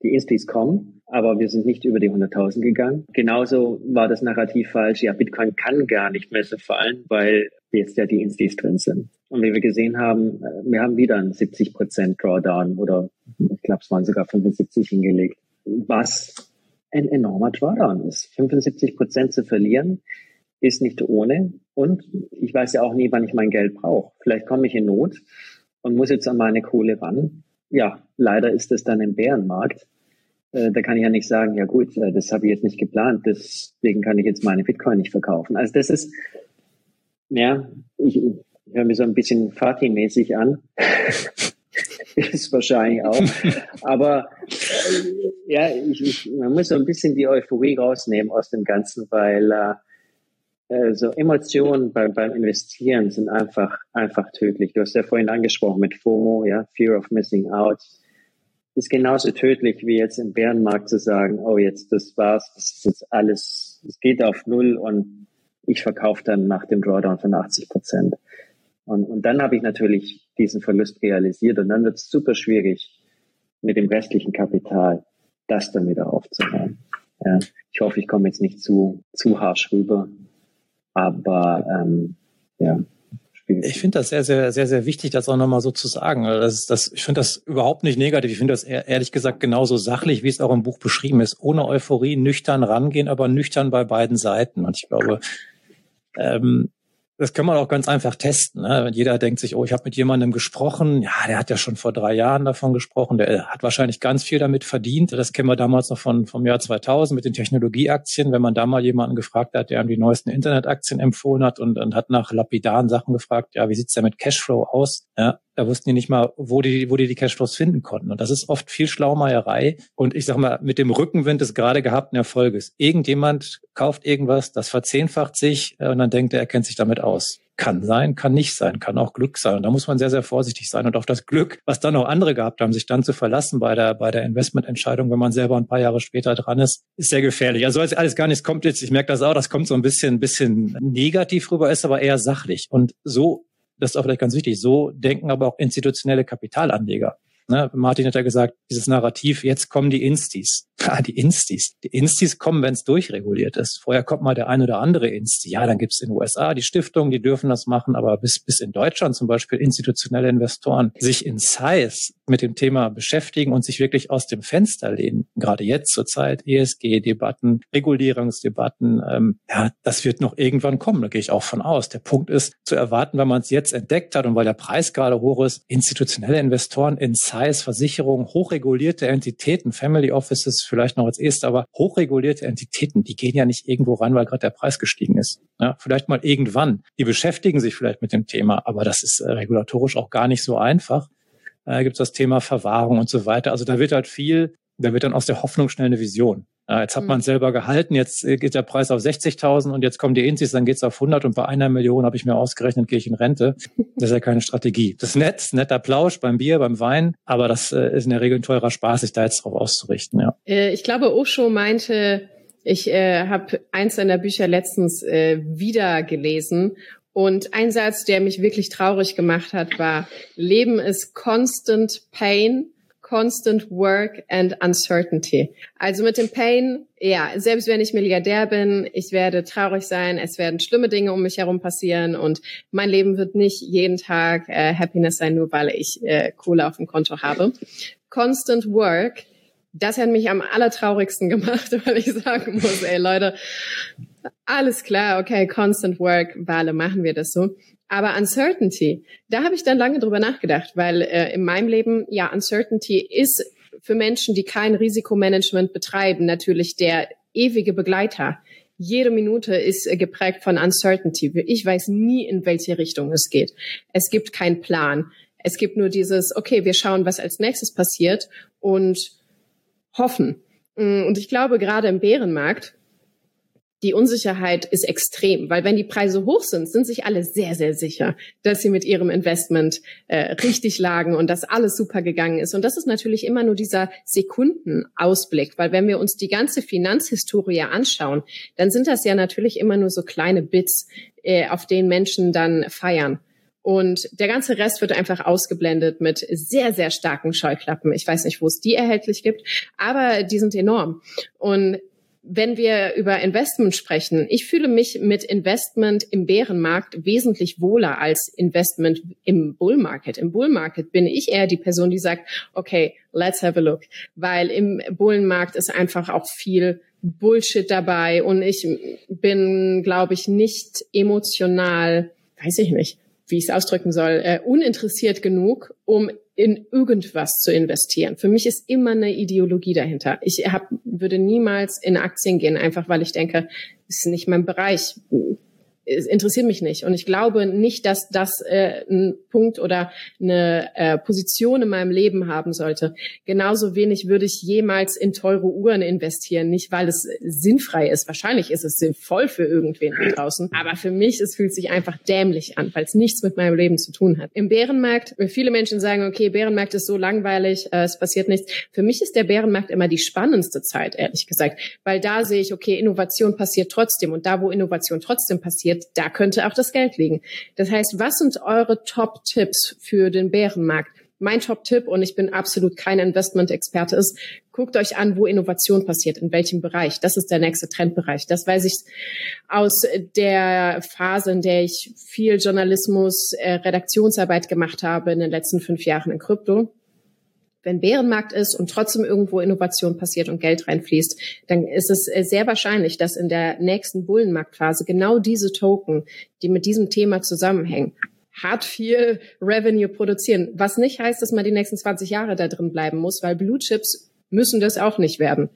Die Instis kommen, aber wir sind nicht über die 100.000 gegangen. Genauso war das Narrativ falsch. Ja, Bitcoin kann gar nicht mehr so fallen, weil jetzt ja die Instis drin sind. Und wie wir gesehen haben, äh, wir haben wieder einen 70% Drawdown oder ich glaube, es waren sogar 75 hingelegt, was ein enormer Drawdown ist. 75% zu verlieren ist nicht ohne. Und ich weiß ja auch nie, wann ich mein Geld brauche. Vielleicht komme ich in Not und muss jetzt an meine Kohle ran. Ja, leider ist es dann im Bärenmarkt. Äh, da kann ich ja nicht sagen, ja gut, äh, das habe ich jetzt nicht geplant, deswegen kann ich jetzt meine Bitcoin nicht verkaufen. Also das ist, ja, ich, ich höre mir so ein bisschen Fatih-mäßig an. ist wahrscheinlich auch. Aber äh, ja, ich, ich, man muss so ein bisschen die Euphorie rausnehmen aus dem Ganzen, weil äh, äh so Emotionen beim, beim Investieren sind einfach einfach tödlich. Du hast ja vorhin angesprochen mit FOMO, ja, Fear of Missing Out ist genauso tödlich wie jetzt im Bärenmarkt zu sagen, oh jetzt das war's, das ist jetzt alles, es geht auf null und ich verkaufe dann nach dem Drawdown von 80 Prozent. Und, und dann habe ich natürlich diesen Verlust realisiert und dann wird es super schwierig mit dem restlichen Kapital das dann wieder aufzunehmen. Ja, ich hoffe, ich komme jetzt nicht zu, zu harsch rüber, aber ähm, ja, ich finde das sehr, sehr, sehr, sehr wichtig, das auch nochmal so zu sagen. Also das, das, ich finde das überhaupt nicht negativ. Ich finde das ehrlich gesagt genauso sachlich, wie es auch im Buch beschrieben ist. Ohne Euphorie, nüchtern rangehen, aber nüchtern bei beiden Seiten. Und ich glaube, ähm, das kann man auch ganz einfach testen. Ne? Jeder denkt sich, oh, ich habe mit jemandem gesprochen. Ja, der hat ja schon vor drei Jahren davon gesprochen. Der hat wahrscheinlich ganz viel damit verdient. Das kennen wir damals noch von vom Jahr 2000 mit den Technologieaktien. Wenn man da mal jemanden gefragt hat, der ihm die neuesten Internetaktien empfohlen hat und, und hat nach lapidaren Sachen gefragt, ja, wie sieht's denn mit Cashflow aus? Ja, da wussten die nicht mal, wo die, wo die die Cashflows finden konnten. Und das ist oft viel Schlaumeierei. Und ich sag mal, mit dem Rückenwind des gerade gehabten Erfolges. Irgendjemand kauft irgendwas, das verzehnfacht sich äh, und dann denkt er, er kennt sich damit aus. Kann sein, kann nicht sein, kann auch Glück sein. Und da muss man sehr, sehr vorsichtig sein. Und auf das Glück, was dann auch andere gehabt haben, sich dann zu verlassen bei der, bei der Investmententscheidung, wenn man selber ein paar Jahre später dran ist, ist sehr gefährlich. Also als alles gar nichts kommt jetzt, ich merke das auch, das kommt so ein bisschen, bisschen negativ rüber, ist aber eher sachlich. Und so das ist auch vielleicht ganz wichtig, so denken aber auch institutionelle Kapitalanleger. Ne, Martin hat ja gesagt, dieses Narrativ, jetzt kommen die Instis. Ah, die Instis. Die Instis kommen, wenn es durchreguliert ist. Vorher kommt mal der ein oder andere Insti. Ja, dann gibt's in den USA die Stiftungen, die dürfen das machen, aber bis, bis in Deutschland zum Beispiel institutionelle Investoren sich in Size mit dem Thema beschäftigen und sich wirklich aus dem Fenster lehnen. Gerade jetzt zur Zeit ESG-Debatten, Regulierungsdebatten. Ähm, ja, das wird noch irgendwann kommen, da gehe ich auch von aus. Der Punkt ist zu erwarten, wenn man es jetzt entdeckt hat und weil der Preis gerade hoch ist, institutionelle Investoren in Size heißt Versicherungen, hochregulierte Entitäten, Family Offices vielleicht noch als erste, aber hochregulierte Entitäten, die gehen ja nicht irgendwo ran, weil gerade der Preis gestiegen ist. Ja, vielleicht mal irgendwann. Die beschäftigen sich vielleicht mit dem Thema, aber das ist äh, regulatorisch auch gar nicht so einfach. Da gibt es das Thema Verwahrung und so weiter. Also da wird halt viel, da wird dann aus der Hoffnung schnell eine Vision. Ja, jetzt hat man es selber gehalten, jetzt äh, geht der Preis auf 60.000 und jetzt kommen die Insis, dann geht's auf 100 und bei einer Million habe ich mir ausgerechnet, gehe ich in Rente. Das ist ja keine Strategie. Das ist nett, netter Plausch beim Bier, beim Wein, aber das äh, ist in der Regel ein teurer Spaß, sich da jetzt drauf auszurichten. Ja. Äh, ich glaube, Osho meinte, ich äh, habe eins seiner Bücher letztens äh, wieder gelesen und ein Satz, der mich wirklich traurig gemacht hat, war, Leben ist constant pain constant work and uncertainty. Also mit dem Pain, ja, selbst wenn ich Milliardär bin, ich werde traurig sein, es werden schlimme Dinge um mich herum passieren und mein Leben wird nicht jeden Tag äh, Happiness sein, nur weil ich äh, Kohle auf dem Konto habe. Constant work, das hat mich am allertraurigsten gemacht, weil ich sagen muss, ey Leute, alles klar, okay, constant work, Wale, machen wir das so. Aber Uncertainty, da habe ich dann lange drüber nachgedacht, weil äh, in meinem Leben, ja, Uncertainty ist für Menschen, die kein Risikomanagement betreiben, natürlich der ewige Begleiter. Jede Minute ist äh, geprägt von Uncertainty. Ich weiß nie, in welche Richtung es geht. Es gibt keinen Plan. Es gibt nur dieses, okay, wir schauen, was als nächstes passiert und hoffen. Mm, und ich glaube, gerade im Bärenmarkt, die Unsicherheit ist extrem, weil wenn die Preise hoch sind, sind sich alle sehr, sehr sicher, dass sie mit ihrem Investment äh, richtig lagen und dass alles super gegangen ist. Und das ist natürlich immer nur dieser Sekundenausblick, weil wenn wir uns die ganze Finanzhistorie anschauen, dann sind das ja natürlich immer nur so kleine Bits, äh, auf denen Menschen dann feiern. Und der ganze Rest wird einfach ausgeblendet mit sehr, sehr starken Scheuklappen. Ich weiß nicht, wo es die erhältlich gibt, aber die sind enorm. Und wenn wir über Investment sprechen, ich fühle mich mit Investment im Bärenmarkt wesentlich wohler als Investment im Bullmarket. Im Bullmarket bin ich eher die Person, die sagt, okay, let's have a look. Weil im Bullenmarkt ist einfach auch viel Bullshit dabei und ich bin, glaube ich, nicht emotional, weiß ich nicht, wie ich es ausdrücken soll, äh, uninteressiert genug, um in irgendwas zu investieren. Für mich ist immer eine Ideologie dahinter. Ich hab, würde niemals in Aktien gehen, einfach weil ich denke, ist nicht mein Bereich es interessiert mich nicht. Und ich glaube nicht, dass das äh, ein Punkt oder eine äh, Position in meinem Leben haben sollte. Genauso wenig würde ich jemals in teure Uhren investieren, nicht weil es sinnfrei ist. Wahrscheinlich ist es sinnvoll für irgendwen da draußen, aber für mich es fühlt sich einfach dämlich an, weil es nichts mit meinem Leben zu tun hat. Im Bärenmarkt, viele Menschen sagen, okay, Bärenmarkt ist so langweilig, äh, es passiert nichts. Für mich ist der Bärenmarkt immer die spannendste Zeit, ehrlich gesagt, weil da sehe ich, okay, Innovation passiert trotzdem und da, wo Innovation trotzdem passiert, passiert, da könnte auch das Geld liegen. Das heißt, was sind eure Top-Tipps für den Bärenmarkt? Mein Top-Tipp, und ich bin absolut kein Investment-Experte, ist, guckt euch an, wo Innovation passiert, in welchem Bereich. Das ist der nächste Trendbereich. Das weiß ich aus der Phase, in der ich viel Journalismus, äh, Redaktionsarbeit gemacht habe in den letzten fünf Jahren in Krypto wenn Bärenmarkt ist und trotzdem irgendwo Innovation passiert und Geld reinfließt, dann ist es äh, sehr wahrscheinlich, dass in der nächsten Bullenmarktphase genau diese Token, die mit diesem Thema zusammenhängen, hart viel Revenue produzieren. Was nicht heißt, dass man die nächsten 20 Jahre da drin bleiben muss, weil Blue Chips müssen das auch nicht werden.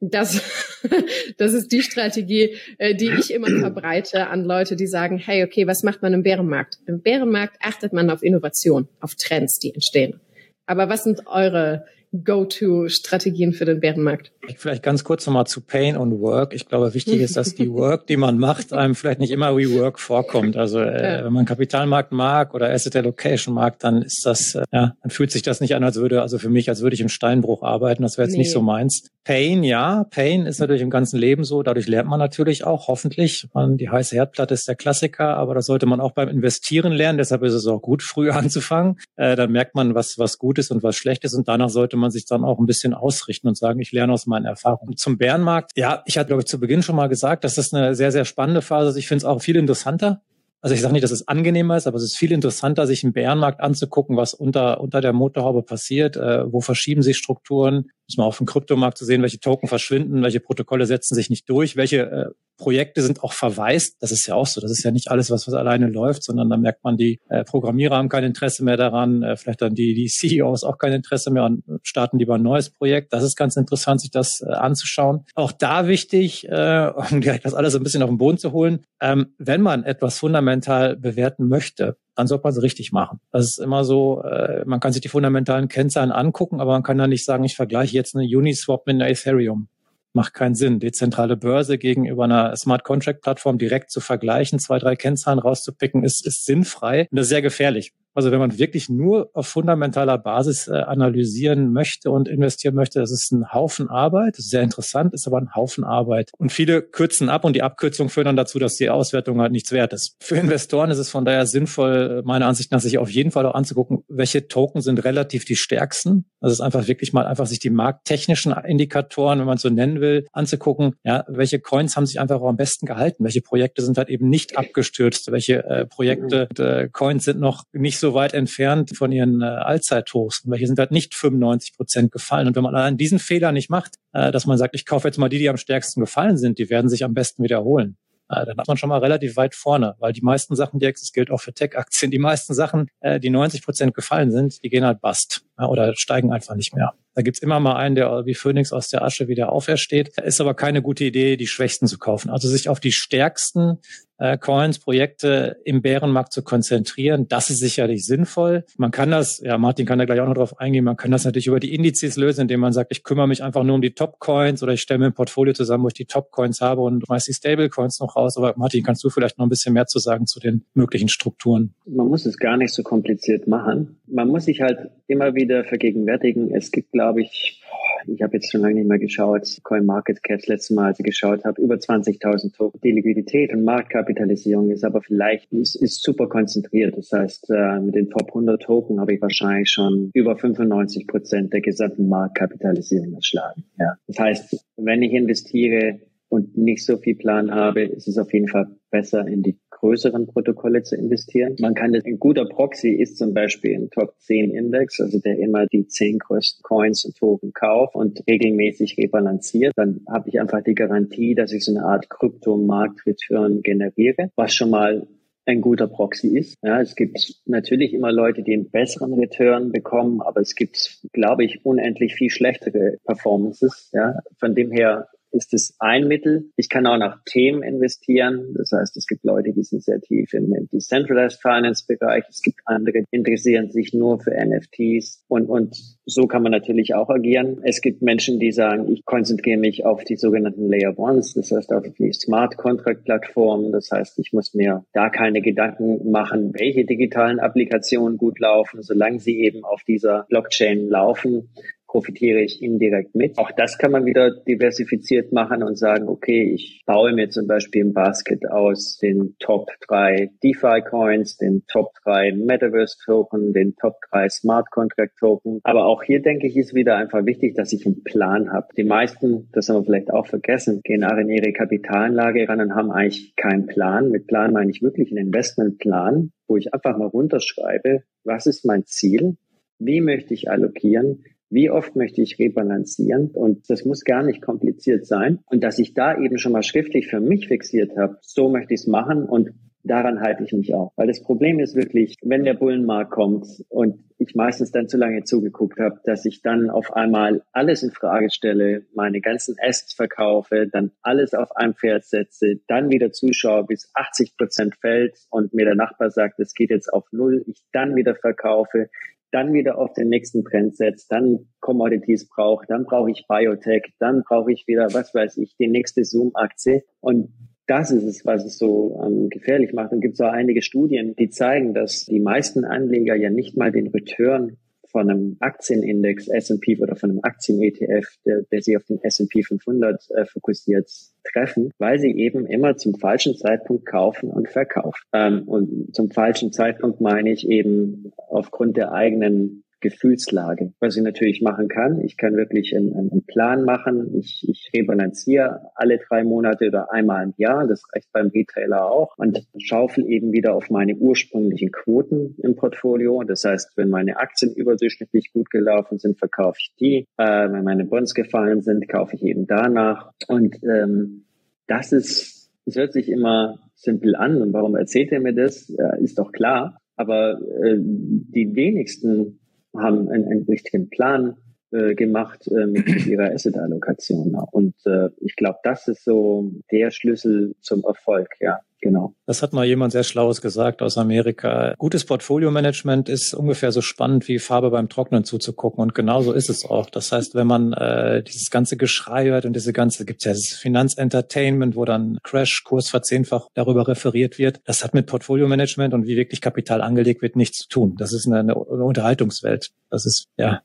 Das, das ist die Strategie, äh, die ich immer verbreite an Leute, die sagen, hey, okay, was macht man im Bärenmarkt? Im Bärenmarkt achtet man auf Innovation, auf Trends, die entstehen. Aber was sind eure Go-To-Strategien für den Bärenmarkt? Vielleicht ganz kurz nochmal zu Pain und Work. Ich glaube, wichtig ist, dass die Work, die man macht, einem vielleicht nicht immer wie Work vorkommt. Also äh, ja. wenn man Kapitalmarkt mag oder Asset Allocation mag, dann ist das, äh, ja, dann fühlt sich das nicht an, als würde, also für mich, als würde ich im Steinbruch arbeiten. Das wäre jetzt nee. nicht so meins. Pain, ja, Pain ist natürlich im ganzen Leben so. Dadurch lernt man natürlich auch, hoffentlich. Man, die heiße Herdplatte ist der Klassiker, aber das sollte man auch beim Investieren lernen. Deshalb ist es auch gut, früh anzufangen. Äh, dann merkt man, was, was gut ist und was schlecht ist. Und danach sollte man sich dann auch ein bisschen ausrichten und sagen, ich lerne aus meinen Erfahrungen. Zum Bärenmarkt, ja, ich hatte, glaube ich, zu Beginn schon mal gesagt, das ist eine sehr, sehr spannende Phase. Also ich finde es auch viel interessanter. Also ich sage nicht, dass es angenehmer ist, aber es ist viel interessanter, sich einen Bärenmarkt anzugucken, was unter, unter der Motorhaube passiert, äh, wo verschieben sich Strukturen, muss man auf dem Kryptomarkt zu sehen, welche Token verschwinden, welche Protokolle setzen sich nicht durch, welche äh, Projekte sind auch verwaist. Das ist ja auch so. Das ist ja nicht alles, was, was alleine läuft, sondern da merkt man, die äh, Programmierer haben kein Interesse mehr daran, äh, vielleicht dann die, die CEOs auch kein Interesse mehr und starten lieber ein neues Projekt. Das ist ganz interessant, sich das äh, anzuschauen. Auch da wichtig, äh, um direkt das alles ein bisschen auf den Boden zu holen, ähm, wenn man etwas fundamental bewerten möchte, dann sollte man es richtig machen. Das ist immer so, äh, man kann sich die fundamentalen Kennzahlen angucken, aber man kann da nicht sagen, ich vergleiche jetzt eine Uniswap mit einer Ethereum macht keinen Sinn. Dezentrale Börse gegenüber einer Smart Contract Plattform direkt zu vergleichen, zwei, drei Kennzahlen rauszupicken, ist, ist sinnfrei und das ist sehr gefährlich. Also wenn man wirklich nur auf fundamentaler Basis äh, analysieren möchte und investieren möchte, das ist ein Haufen Arbeit. Das ist sehr interessant, ist aber ein Haufen Arbeit. Und viele kürzen ab und die Abkürzung führt dann dazu, dass die Auswertung halt nichts wert ist. Für Investoren ist es von daher sinnvoll, meiner Ansicht nach, sich auf jeden Fall auch anzugucken, welche Token sind relativ die stärksten. Das ist einfach wirklich mal einfach sich die markttechnischen Indikatoren, wenn man so nennen will, anzugucken. Ja, welche Coins haben sich einfach auch am besten gehalten? Welche Projekte sind halt eben nicht abgestürzt? Welche äh, Projekte, äh, Coins sind noch nicht so weit entfernt von ihren äh, Allzeithochs. Welche sind halt nicht 95 Prozent gefallen. Und wenn man allein diesen Fehler nicht macht, äh, dass man sagt, ich kaufe jetzt mal die, die am stärksten gefallen sind, die werden sich am besten wiederholen äh, dann hat man schon mal relativ weit vorne, weil die meisten Sachen, die das gilt auch für Tech-Aktien, die meisten Sachen, äh, die 90 Prozent gefallen sind, die gehen halt bust oder steigen einfach nicht mehr. Da gibt's immer mal einen, der wie Phoenix aus der Asche wieder aufersteht. Ist aber keine gute Idee, die Schwächsten zu kaufen. Also sich auf die stärksten äh, Coins, Projekte im Bärenmarkt zu konzentrieren. Das ist sicherlich sinnvoll. Man kann das, ja, Martin kann da gleich auch noch drauf eingehen, man kann das natürlich über die Indizes lösen, indem man sagt, ich kümmere mich einfach nur um die Top-Coins oder ich stelle mir ein Portfolio zusammen, wo ich die Top-Coins habe und meist die Stable-Coins noch raus. Aber Martin, kannst du vielleicht noch ein bisschen mehr zu sagen zu den möglichen Strukturen? Man muss es gar nicht so kompliziert machen. Man muss sich halt immer wieder wieder vergegenwärtigen. Es gibt, glaube ich, ich habe jetzt schon lange nicht mehr geschaut, Coin Market Cap das letzte Mal, als ich geschaut habe, über 20.000 Token. Die Liquidität und Marktkapitalisierung ist aber vielleicht ist, ist super konzentriert. Das heißt, äh, mit den Top 100 Token habe ich wahrscheinlich schon über 95 Prozent der gesamten Marktkapitalisierung erschlagen. Ja. Das heißt, wenn ich investiere und nicht so viel Plan habe, ist es auf jeden Fall besser in die größeren Protokolle zu investieren. Man kann das, ein guter Proxy ist zum Beispiel ein Top 10 Index, also der immer die zehn größten Coins und Token kauft und regelmäßig rebalanciert. Dann habe ich einfach die Garantie, dass ich so eine Art Kryptomarkt-Return generiere, was schon mal ein guter Proxy ist. Ja, es gibt natürlich immer Leute, die einen besseren Return bekommen, aber es gibt, glaube ich, unendlich viel schlechtere Performances. Ja, von dem her ist es ein Mittel. Ich kann auch nach Themen investieren. Das heißt, es gibt Leute, die sind sehr tief im, Decentralized Finance Bereich. Es gibt andere, die interessieren sich nur für NFTs. Und, und so kann man natürlich auch agieren. Es gibt Menschen, die sagen, ich konzentriere mich auf die sogenannten Layer Ones. Das heißt, auf die Smart Contract Plattformen. Das heißt, ich muss mir da keine Gedanken machen, welche digitalen Applikationen gut laufen, solange sie eben auf dieser Blockchain laufen profitiere ich indirekt mit. Auch das kann man wieder diversifiziert machen und sagen, okay, ich baue mir zum Beispiel ein Basket aus den Top drei DeFi-Coins, den Top drei Metaverse-Token, den Top drei Smart Contract-Token. Aber auch hier denke ich, ist wieder einfach wichtig, dass ich einen Plan habe. Die meisten, das haben wir vielleicht auch vergessen, gehen auch in ihre Kapitalanlage ran und haben eigentlich keinen Plan. Mit Plan meine ich wirklich einen Investmentplan, wo ich einfach mal runterschreibe, was ist mein Ziel? Wie möchte ich allokieren? Wie oft möchte ich rebalancieren? Und das muss gar nicht kompliziert sein. Und dass ich da eben schon mal schriftlich für mich fixiert habe, so möchte ich es machen und daran halte ich mich auch. Weil das Problem ist wirklich, wenn der Bullenmarkt kommt und ich meistens dann zu lange zugeguckt habe, dass ich dann auf einmal alles in Frage stelle, meine ganzen Assets verkaufe, dann alles auf ein Pferd setze, dann wieder zuschaue, bis 80 Prozent fällt und mir der Nachbar sagt, es geht jetzt auf Null, ich dann wieder verkaufe, dann wieder auf den nächsten Trend setzt, dann Commodities brauche, dann brauche ich Biotech, dann brauche ich wieder, was weiß ich, die nächste Zoom-Aktie. Und das ist es, was es so ähm, gefährlich macht. Und gibt es auch einige Studien, die zeigen, dass die meisten Anleger ja nicht mal den Return von einem Aktienindex S&P oder von einem Aktien-ETF, der, der sich auf den S&P 500 äh, fokussiert, treffen, weil sie eben immer zum falschen Zeitpunkt kaufen und verkaufen. Ähm, und zum falschen Zeitpunkt meine ich eben aufgrund der eigenen Gefühlslage. Was ich natürlich machen kann, ich kann wirklich einen, einen Plan machen. Ich, ich rebalanciere alle drei Monate oder einmal im Jahr. Das reicht beim Retailer auch. Und schaufel eben wieder auf meine ursprünglichen Quoten im Portfolio. Das heißt, wenn meine Aktien überdurchschnittlich gut gelaufen sind, verkaufe ich die. Äh, wenn meine Bonds gefallen sind, kaufe ich eben danach. Und ähm, das ist, es hört sich immer simpel an. Und warum erzählt er mir das? Ja, ist doch klar. Aber äh, die wenigsten haben einen, einen richtigen Plan äh, gemacht äh, mit ihrer Asset-Allokation. Und äh, ich glaube, das ist so der Schlüssel zum Erfolg, ja. Genau. Das hat mal jemand sehr Schlaues gesagt aus Amerika. Gutes Portfolio-Management ist ungefähr so spannend wie Farbe beim Trocknen zuzugucken. Und genauso ist es auch. Das heißt, wenn man äh, dieses ganze Geschrei hört und diese ganze, gibt ja das Finanzentertainment, wo dann Crash-Kurs verzehnfach darüber referiert wird, das hat mit Portfolio-Management und wie wirklich Kapital angelegt wird nichts zu tun. Das ist eine, eine Unterhaltungswelt. Das ist, ja,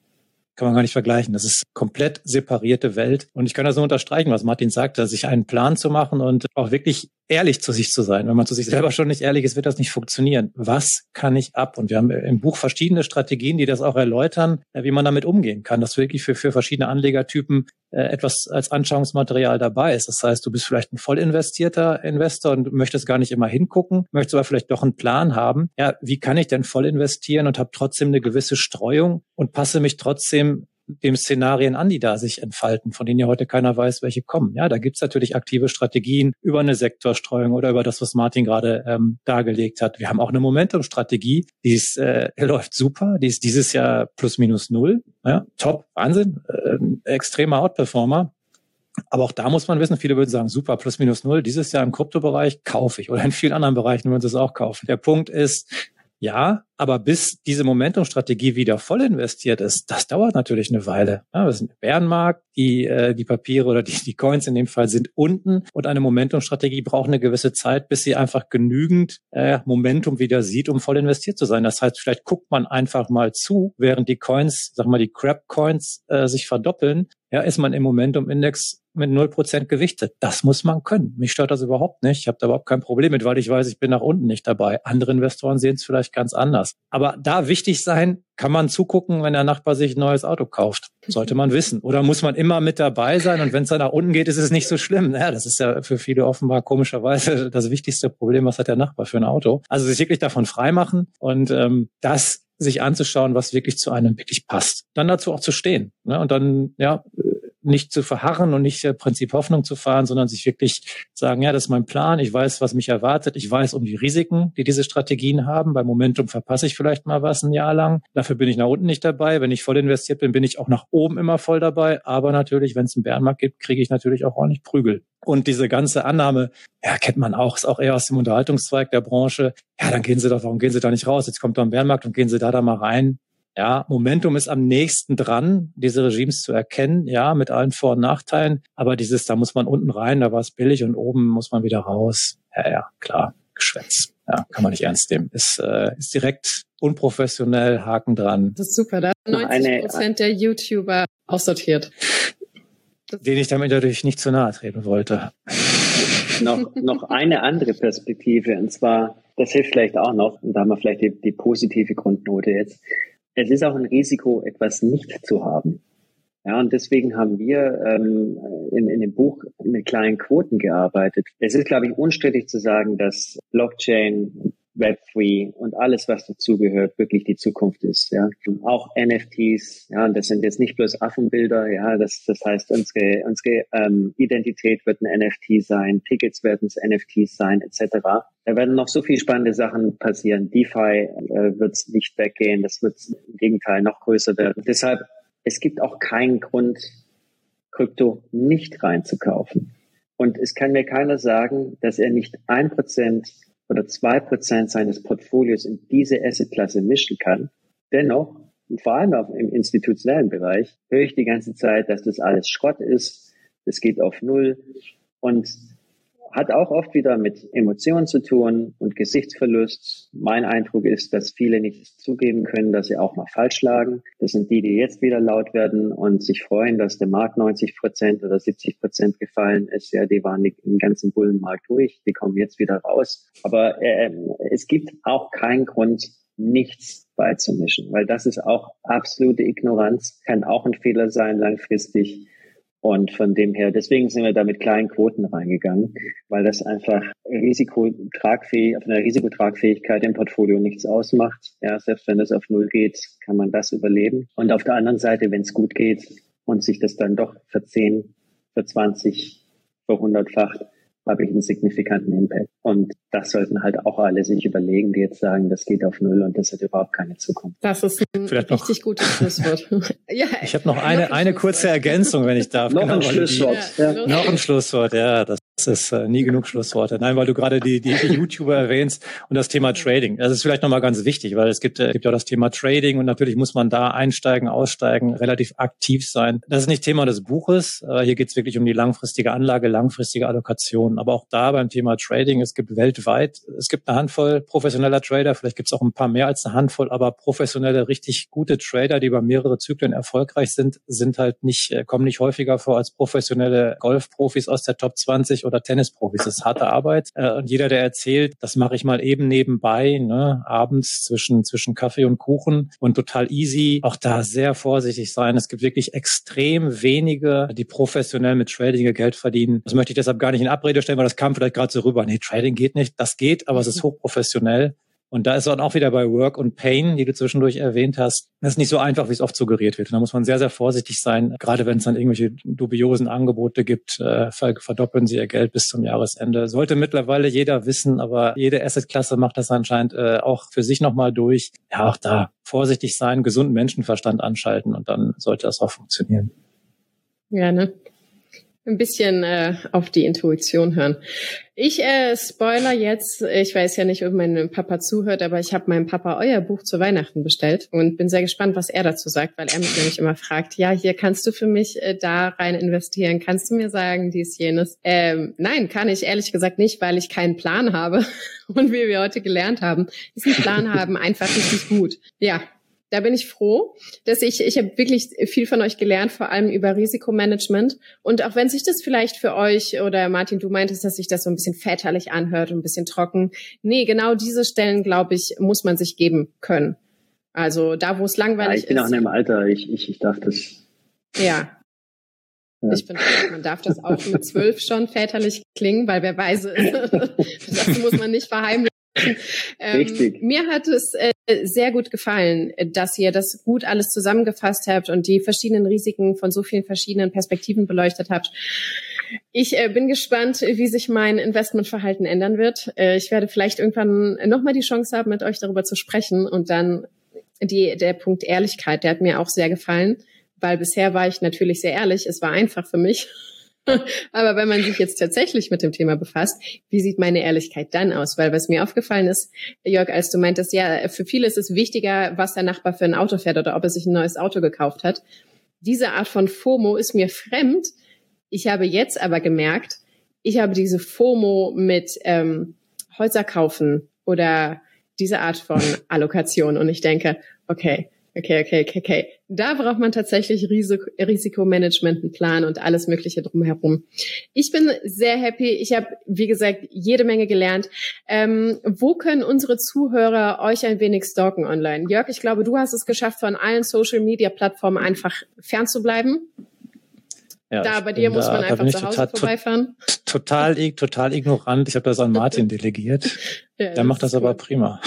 kann man gar nicht vergleichen. Das ist komplett separierte Welt. Und ich kann das nur unterstreichen, was Martin sagte, sich einen Plan zu machen und auch wirklich ehrlich zu sich zu sein. Wenn man zu sich selber schon nicht ehrlich ist, wird das nicht funktionieren. Was kann ich ab? Und wir haben im Buch verschiedene Strategien, die das auch erläutern, wie man damit umgehen kann, dass wirklich für, für verschiedene Anlegertypen etwas als Anschauungsmaterial dabei ist. Das heißt, du bist vielleicht ein voll investierter Investor und möchtest gar nicht immer hingucken, möchtest aber vielleicht doch einen Plan haben. Ja, wie kann ich denn voll investieren und habe trotzdem eine gewisse Streuung und passe mich trotzdem dem Szenarien an, die da sich entfalten, von denen ja heute keiner weiß, welche kommen. Ja, da gibt's natürlich aktive Strategien über eine Sektorstreuung oder über das, was Martin gerade ähm, dargelegt hat. Wir haben auch eine Momentum-Strategie, die ist, äh, läuft super, die ist dieses Jahr plus minus null. Ja, top, Wahnsinn, äh, extremer Outperformer. Aber auch da muss man wissen, viele würden sagen, super, plus minus null, dieses Jahr im Kryptobereich kaufe ich oder in vielen anderen Bereichen würden sie es auch kaufen. Der Punkt ist, ja, aber bis diese Momentum-Strategie wieder voll investiert ist, das dauert natürlich eine Weile. Ja, wir sind im Bärenmarkt, die, äh, die Papiere oder die, die Coins in dem Fall sind unten und eine Momentum-Strategie braucht eine gewisse Zeit, bis sie einfach genügend äh, Momentum wieder sieht, um voll investiert zu sein. Das heißt, vielleicht guckt man einfach mal zu, während die Coins, sag mal, die Crap-Coins äh, sich verdoppeln, ja, ist man im Momentum-Index mit 0% gewichtet. Das muss man können. Mich stört das überhaupt nicht. Ich habe da überhaupt kein Problem mit, weil ich weiß, ich bin nach unten nicht dabei. Andere Investoren sehen es vielleicht ganz anders. Aber da wichtig sein, kann man zugucken, wenn der Nachbar sich ein neues Auto kauft. Sollte man wissen. Oder muss man immer mit dabei sein und wenn es dann nach unten geht, ist es nicht so schlimm. Ja, das ist ja für viele offenbar komischerweise das wichtigste Problem, was hat der Nachbar für ein Auto. Also sich wirklich davon freimachen und ähm, das sich anzuschauen, was wirklich zu einem wirklich passt. Dann dazu auch zu stehen. Ne? Und dann, ja, nicht zu verharren und nicht der Prinzip Hoffnung zu fahren, sondern sich wirklich sagen, ja, das ist mein Plan, ich weiß, was mich erwartet, ich weiß um die Risiken, die diese Strategien haben. Bei Momentum verpasse ich vielleicht mal was ein Jahr lang. Dafür bin ich nach unten nicht dabei. Wenn ich voll investiert bin, bin ich auch nach oben immer voll dabei. Aber natürlich, wenn es einen Bärenmarkt gibt, kriege ich natürlich auch ordentlich Prügel. Und diese ganze Annahme, ja, kennt man auch, ist auch eher aus dem Unterhaltungszweig der Branche. Ja, dann gehen Sie doch, warum gehen Sie da nicht raus? Jetzt kommt da ein Bärenmarkt und gehen Sie da da mal rein. Ja, Momentum ist am nächsten dran, diese Regimes zu erkennen, ja, mit allen Vor- und Nachteilen. Aber dieses, da muss man unten rein, da war es billig und oben muss man wieder raus. Ja, ja, klar, Geschwätz. Ja, kann man nicht ernst nehmen. Ist, äh, ist direkt unprofessionell, Haken dran. Das ist super, da 90 Prozent der YouTuber aussortiert. Den ich damit natürlich nicht zu nahe treten wollte. noch, noch eine andere Perspektive, und zwar, das hilft vielleicht auch noch, und da haben wir vielleicht die, die positive Grundnote jetzt. Es ist auch ein Risiko, etwas nicht zu haben. Ja, und deswegen haben wir ähm, in, in dem Buch mit kleinen Quoten gearbeitet. Es ist, glaube ich, unstrittig zu sagen, dass Blockchain Web3 und alles, was dazugehört, wirklich die Zukunft ist. Ja, auch NFTs. Ja, und das sind jetzt nicht bloß Affenbilder. Ja, das, das heißt, unsere unsere ähm, Identität wird ein NFT sein, Tickets werden es NFTs sein, etc. Da werden noch so viele spannende Sachen passieren. DeFi äh, wird es nicht weggehen. Das wird im Gegenteil noch größer werden. Deshalb es gibt auch keinen Grund, Krypto nicht reinzukaufen. Und es kann mir keiner sagen, dass er nicht ein Prozent oder zwei Prozent seines Portfolios in diese Assetklasse mischen kann. Dennoch, und vor allem auch im institutionellen Bereich, höre ich die ganze Zeit, dass das alles Schrott ist. Das geht auf Null. Und hat auch oft wieder mit Emotionen zu tun und Gesichtsverlust. Mein Eindruck ist, dass viele nicht zugeben können, dass sie auch mal falsch lagen. Das sind die, die jetzt wieder laut werden und sich freuen, dass der Markt 90 Prozent oder 70 Prozent gefallen ist. Ja, die waren im ganzen Bullenmarkt durch. Die kommen jetzt wieder raus. Aber äh, es gibt auch keinen Grund, nichts beizumischen, weil das ist auch absolute Ignoranz, kann auch ein Fehler sein langfristig. Und von dem her, deswegen sind wir da mit kleinen Quoten reingegangen, weil das einfach Risikotragfähig, von der Risikotragfähigkeit im Portfolio nichts ausmacht. Ja, selbst wenn es auf Null geht, kann man das überleben. Und auf der anderen Seite, wenn es gut geht und sich das dann doch für 10, für 20, für 100-facht, habe ich einen signifikanten Impact. Und das sollten halt auch alle sich überlegen, die jetzt sagen, das geht auf Null und das hat überhaupt keine Zukunft. Das ist ein Vielleicht richtig noch, gutes Schlusswort. ja, ich habe noch eine, noch ein eine kurze Ergänzung, wenn ich darf. noch genau, ein Schlusswort. Die, ja. Noch ein Schlusswort, ja. Das ist äh, nie genug Schlussworte. Nein, weil du gerade die, die YouTuber erwähnst und das Thema Trading. Das ist vielleicht nochmal ganz wichtig, weil es gibt, äh, gibt ja das Thema Trading und natürlich muss man da einsteigen, aussteigen, relativ aktiv sein. Das ist nicht Thema des Buches. Äh, hier geht es wirklich um die langfristige Anlage, langfristige Allokation. Aber auch da beim Thema Trading, es gibt weltweit, es gibt eine Handvoll professioneller Trader, vielleicht gibt es auch ein paar mehr als eine Handvoll, aber professionelle, richtig gute Trader, die über mehrere Zyklen erfolgreich sind, sind halt nicht, äh, kommen nicht häufiger vor als professionelle Golfprofis aus der Top 20 oder Tennisprofis. Das ist harte Arbeit. Äh, und jeder, der erzählt, das mache ich mal eben nebenbei, ne, abends zwischen, zwischen Kaffee und Kuchen und total easy, auch da sehr vorsichtig sein. Es gibt wirklich extrem wenige, die professionell mit Trading ihr Geld verdienen. Das möchte ich deshalb gar nicht in Abrede stellen, weil das kam vielleicht gerade so rüber. Nee, Trading geht nicht. Das geht, aber es ist hochprofessionell. Und da ist dann auch wieder bei Work und Pain, die du zwischendurch erwähnt hast. Das ist nicht so einfach, wie es oft suggeriert wird. Und da muss man sehr, sehr vorsichtig sein, gerade wenn es dann irgendwelche dubiosen Angebote gibt, äh, verdoppeln sie ihr Geld bis zum Jahresende. Sollte mittlerweile jeder wissen, aber jede Assetklasse macht das anscheinend äh, auch für sich nochmal durch. Ja, auch da vorsichtig sein, gesunden Menschenverstand anschalten und dann sollte das auch funktionieren. Ja? Ein bisschen äh, auf die Intuition hören. Ich äh, spoiler jetzt, ich weiß ja nicht, ob mein Papa zuhört, aber ich habe meinem Papa euer Buch zu Weihnachten bestellt und bin sehr gespannt, was er dazu sagt, weil er mich nämlich immer fragt, ja, hier kannst du für mich äh, da rein investieren, kannst du mir sagen, dies, jenes. Ähm, nein, kann ich ehrlich gesagt nicht, weil ich keinen Plan habe und wie wir heute gelernt haben, ist ein Plan haben einfach richtig gut. Ja, da bin ich froh, dass ich, ich habe wirklich viel von euch gelernt, vor allem über Risikomanagement. Und auch wenn sich das vielleicht für euch oder Martin, du meintest, dass sich das so ein bisschen väterlich anhört und ein bisschen trocken. Nee, genau diese Stellen, glaube ich, muss man sich geben können. Also da, wo es langweilig ist. Ja, ich bin ist, auch in einem Alter, ich, ich, ich darf das. Ja. ja. Ich finde, man darf das auch mit zwölf schon väterlich klingen, weil wer weiß, das muss man nicht verheimlichen. Ähm, Richtig. Mir hat es äh, sehr gut gefallen, dass ihr das gut alles zusammengefasst habt und die verschiedenen Risiken von so vielen verschiedenen Perspektiven beleuchtet habt. Ich äh, bin gespannt, wie sich mein Investmentverhalten ändern wird. Äh, ich werde vielleicht irgendwann nochmal die Chance haben, mit euch darüber zu sprechen und dann die, der Punkt Ehrlichkeit, der hat mir auch sehr gefallen, weil bisher war ich natürlich sehr ehrlich. Es war einfach für mich Aber wenn man sich jetzt tatsächlich mit dem Thema befasst, wie sieht meine Ehrlichkeit dann aus? Weil was mir aufgefallen ist, Jörg, als du meintest, ja, für viele ist es wichtiger, was der Nachbar für ein Auto fährt oder ob er sich ein neues Auto gekauft hat. Diese Art von FOMO ist mir fremd. Ich habe jetzt aber gemerkt, ich habe diese FOMO mit ähm, Häuser kaufen oder diese Art von Allokation und ich denke, okay, Okay, okay, okay, okay. Da braucht man tatsächlich Risik Risikomanagement, einen Plan und alles Mögliche drumherum. Ich bin sehr happy. Ich habe, wie gesagt, jede Menge gelernt. Ähm, wo können unsere Zuhörer euch ein wenig stalken online? Jörg, ich glaube, du hast es geschafft, von allen Social-Media-Plattformen einfach fernzubleiben. Ja, da bei dir muss da, man einfach zu Hause total, vorbeifahren. Total, total ignorant. Ich habe das an Martin delegiert. ja, Der macht das aber prima.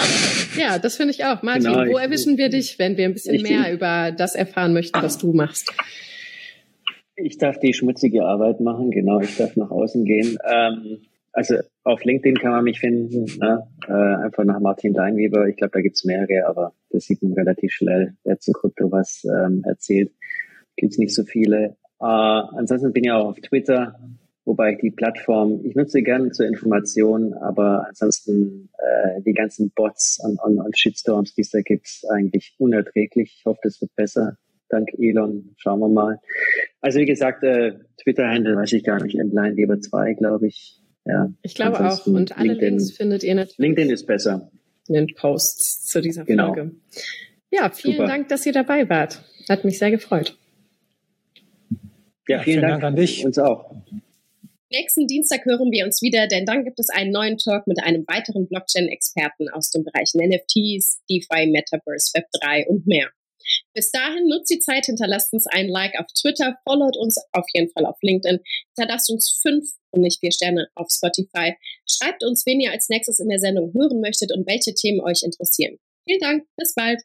Ja, das finde ich auch. Martin, genau, wo erwischen wir dich, wenn wir ein bisschen mehr über das erfahren möchten, was du machst? Ich darf die schmutzige Arbeit machen, genau. Ich darf nach außen gehen. Ähm, also auf LinkedIn kann man mich finden, ne? äh, einfach nach Martin Deinweber. Ich glaube, da gibt's mehrere, aber das sieht man relativ schnell, wer zu Krypto was ähm, erzählt. Gibt's nicht so viele. Äh, ansonsten bin ich auch auf Twitter, wobei ich die Plattform, ich nutze gerne zur Information, aber ansonsten äh, die ganzen Bots und, und, und Shitstorms, die es da gibt, eigentlich unerträglich. Ich hoffe, das wird besser. Dank Elon, schauen wir mal. Also wie gesagt, äh, Twitter-Handle weiß ich gar nicht, Endline Leber 2, glaube ich. Ja, ich glaube auch. Und alle LinkedIn, Links findet ihr natürlich. LinkedIn ist besser. In den Posts zu dieser genau. Folge. Ja, vielen Super. Dank, dass ihr dabei wart. Hat mich sehr gefreut. Ja, vielen, vielen Dank, Dank an dich. Uns auch. Nächsten Dienstag hören wir uns wieder, denn dann gibt es einen neuen Talk mit einem weiteren Blockchain-Experten aus den Bereichen NFTs, DeFi, Metaverse, Web3 und mehr. Bis dahin nutzt die Zeit, hinterlasst uns ein Like auf Twitter, followt uns auf jeden Fall auf LinkedIn, hinterlasst uns fünf und nicht vier Sterne auf Spotify. Schreibt uns, wen ihr als nächstes in der Sendung hören möchtet und welche Themen euch interessieren. Vielen Dank, bis bald.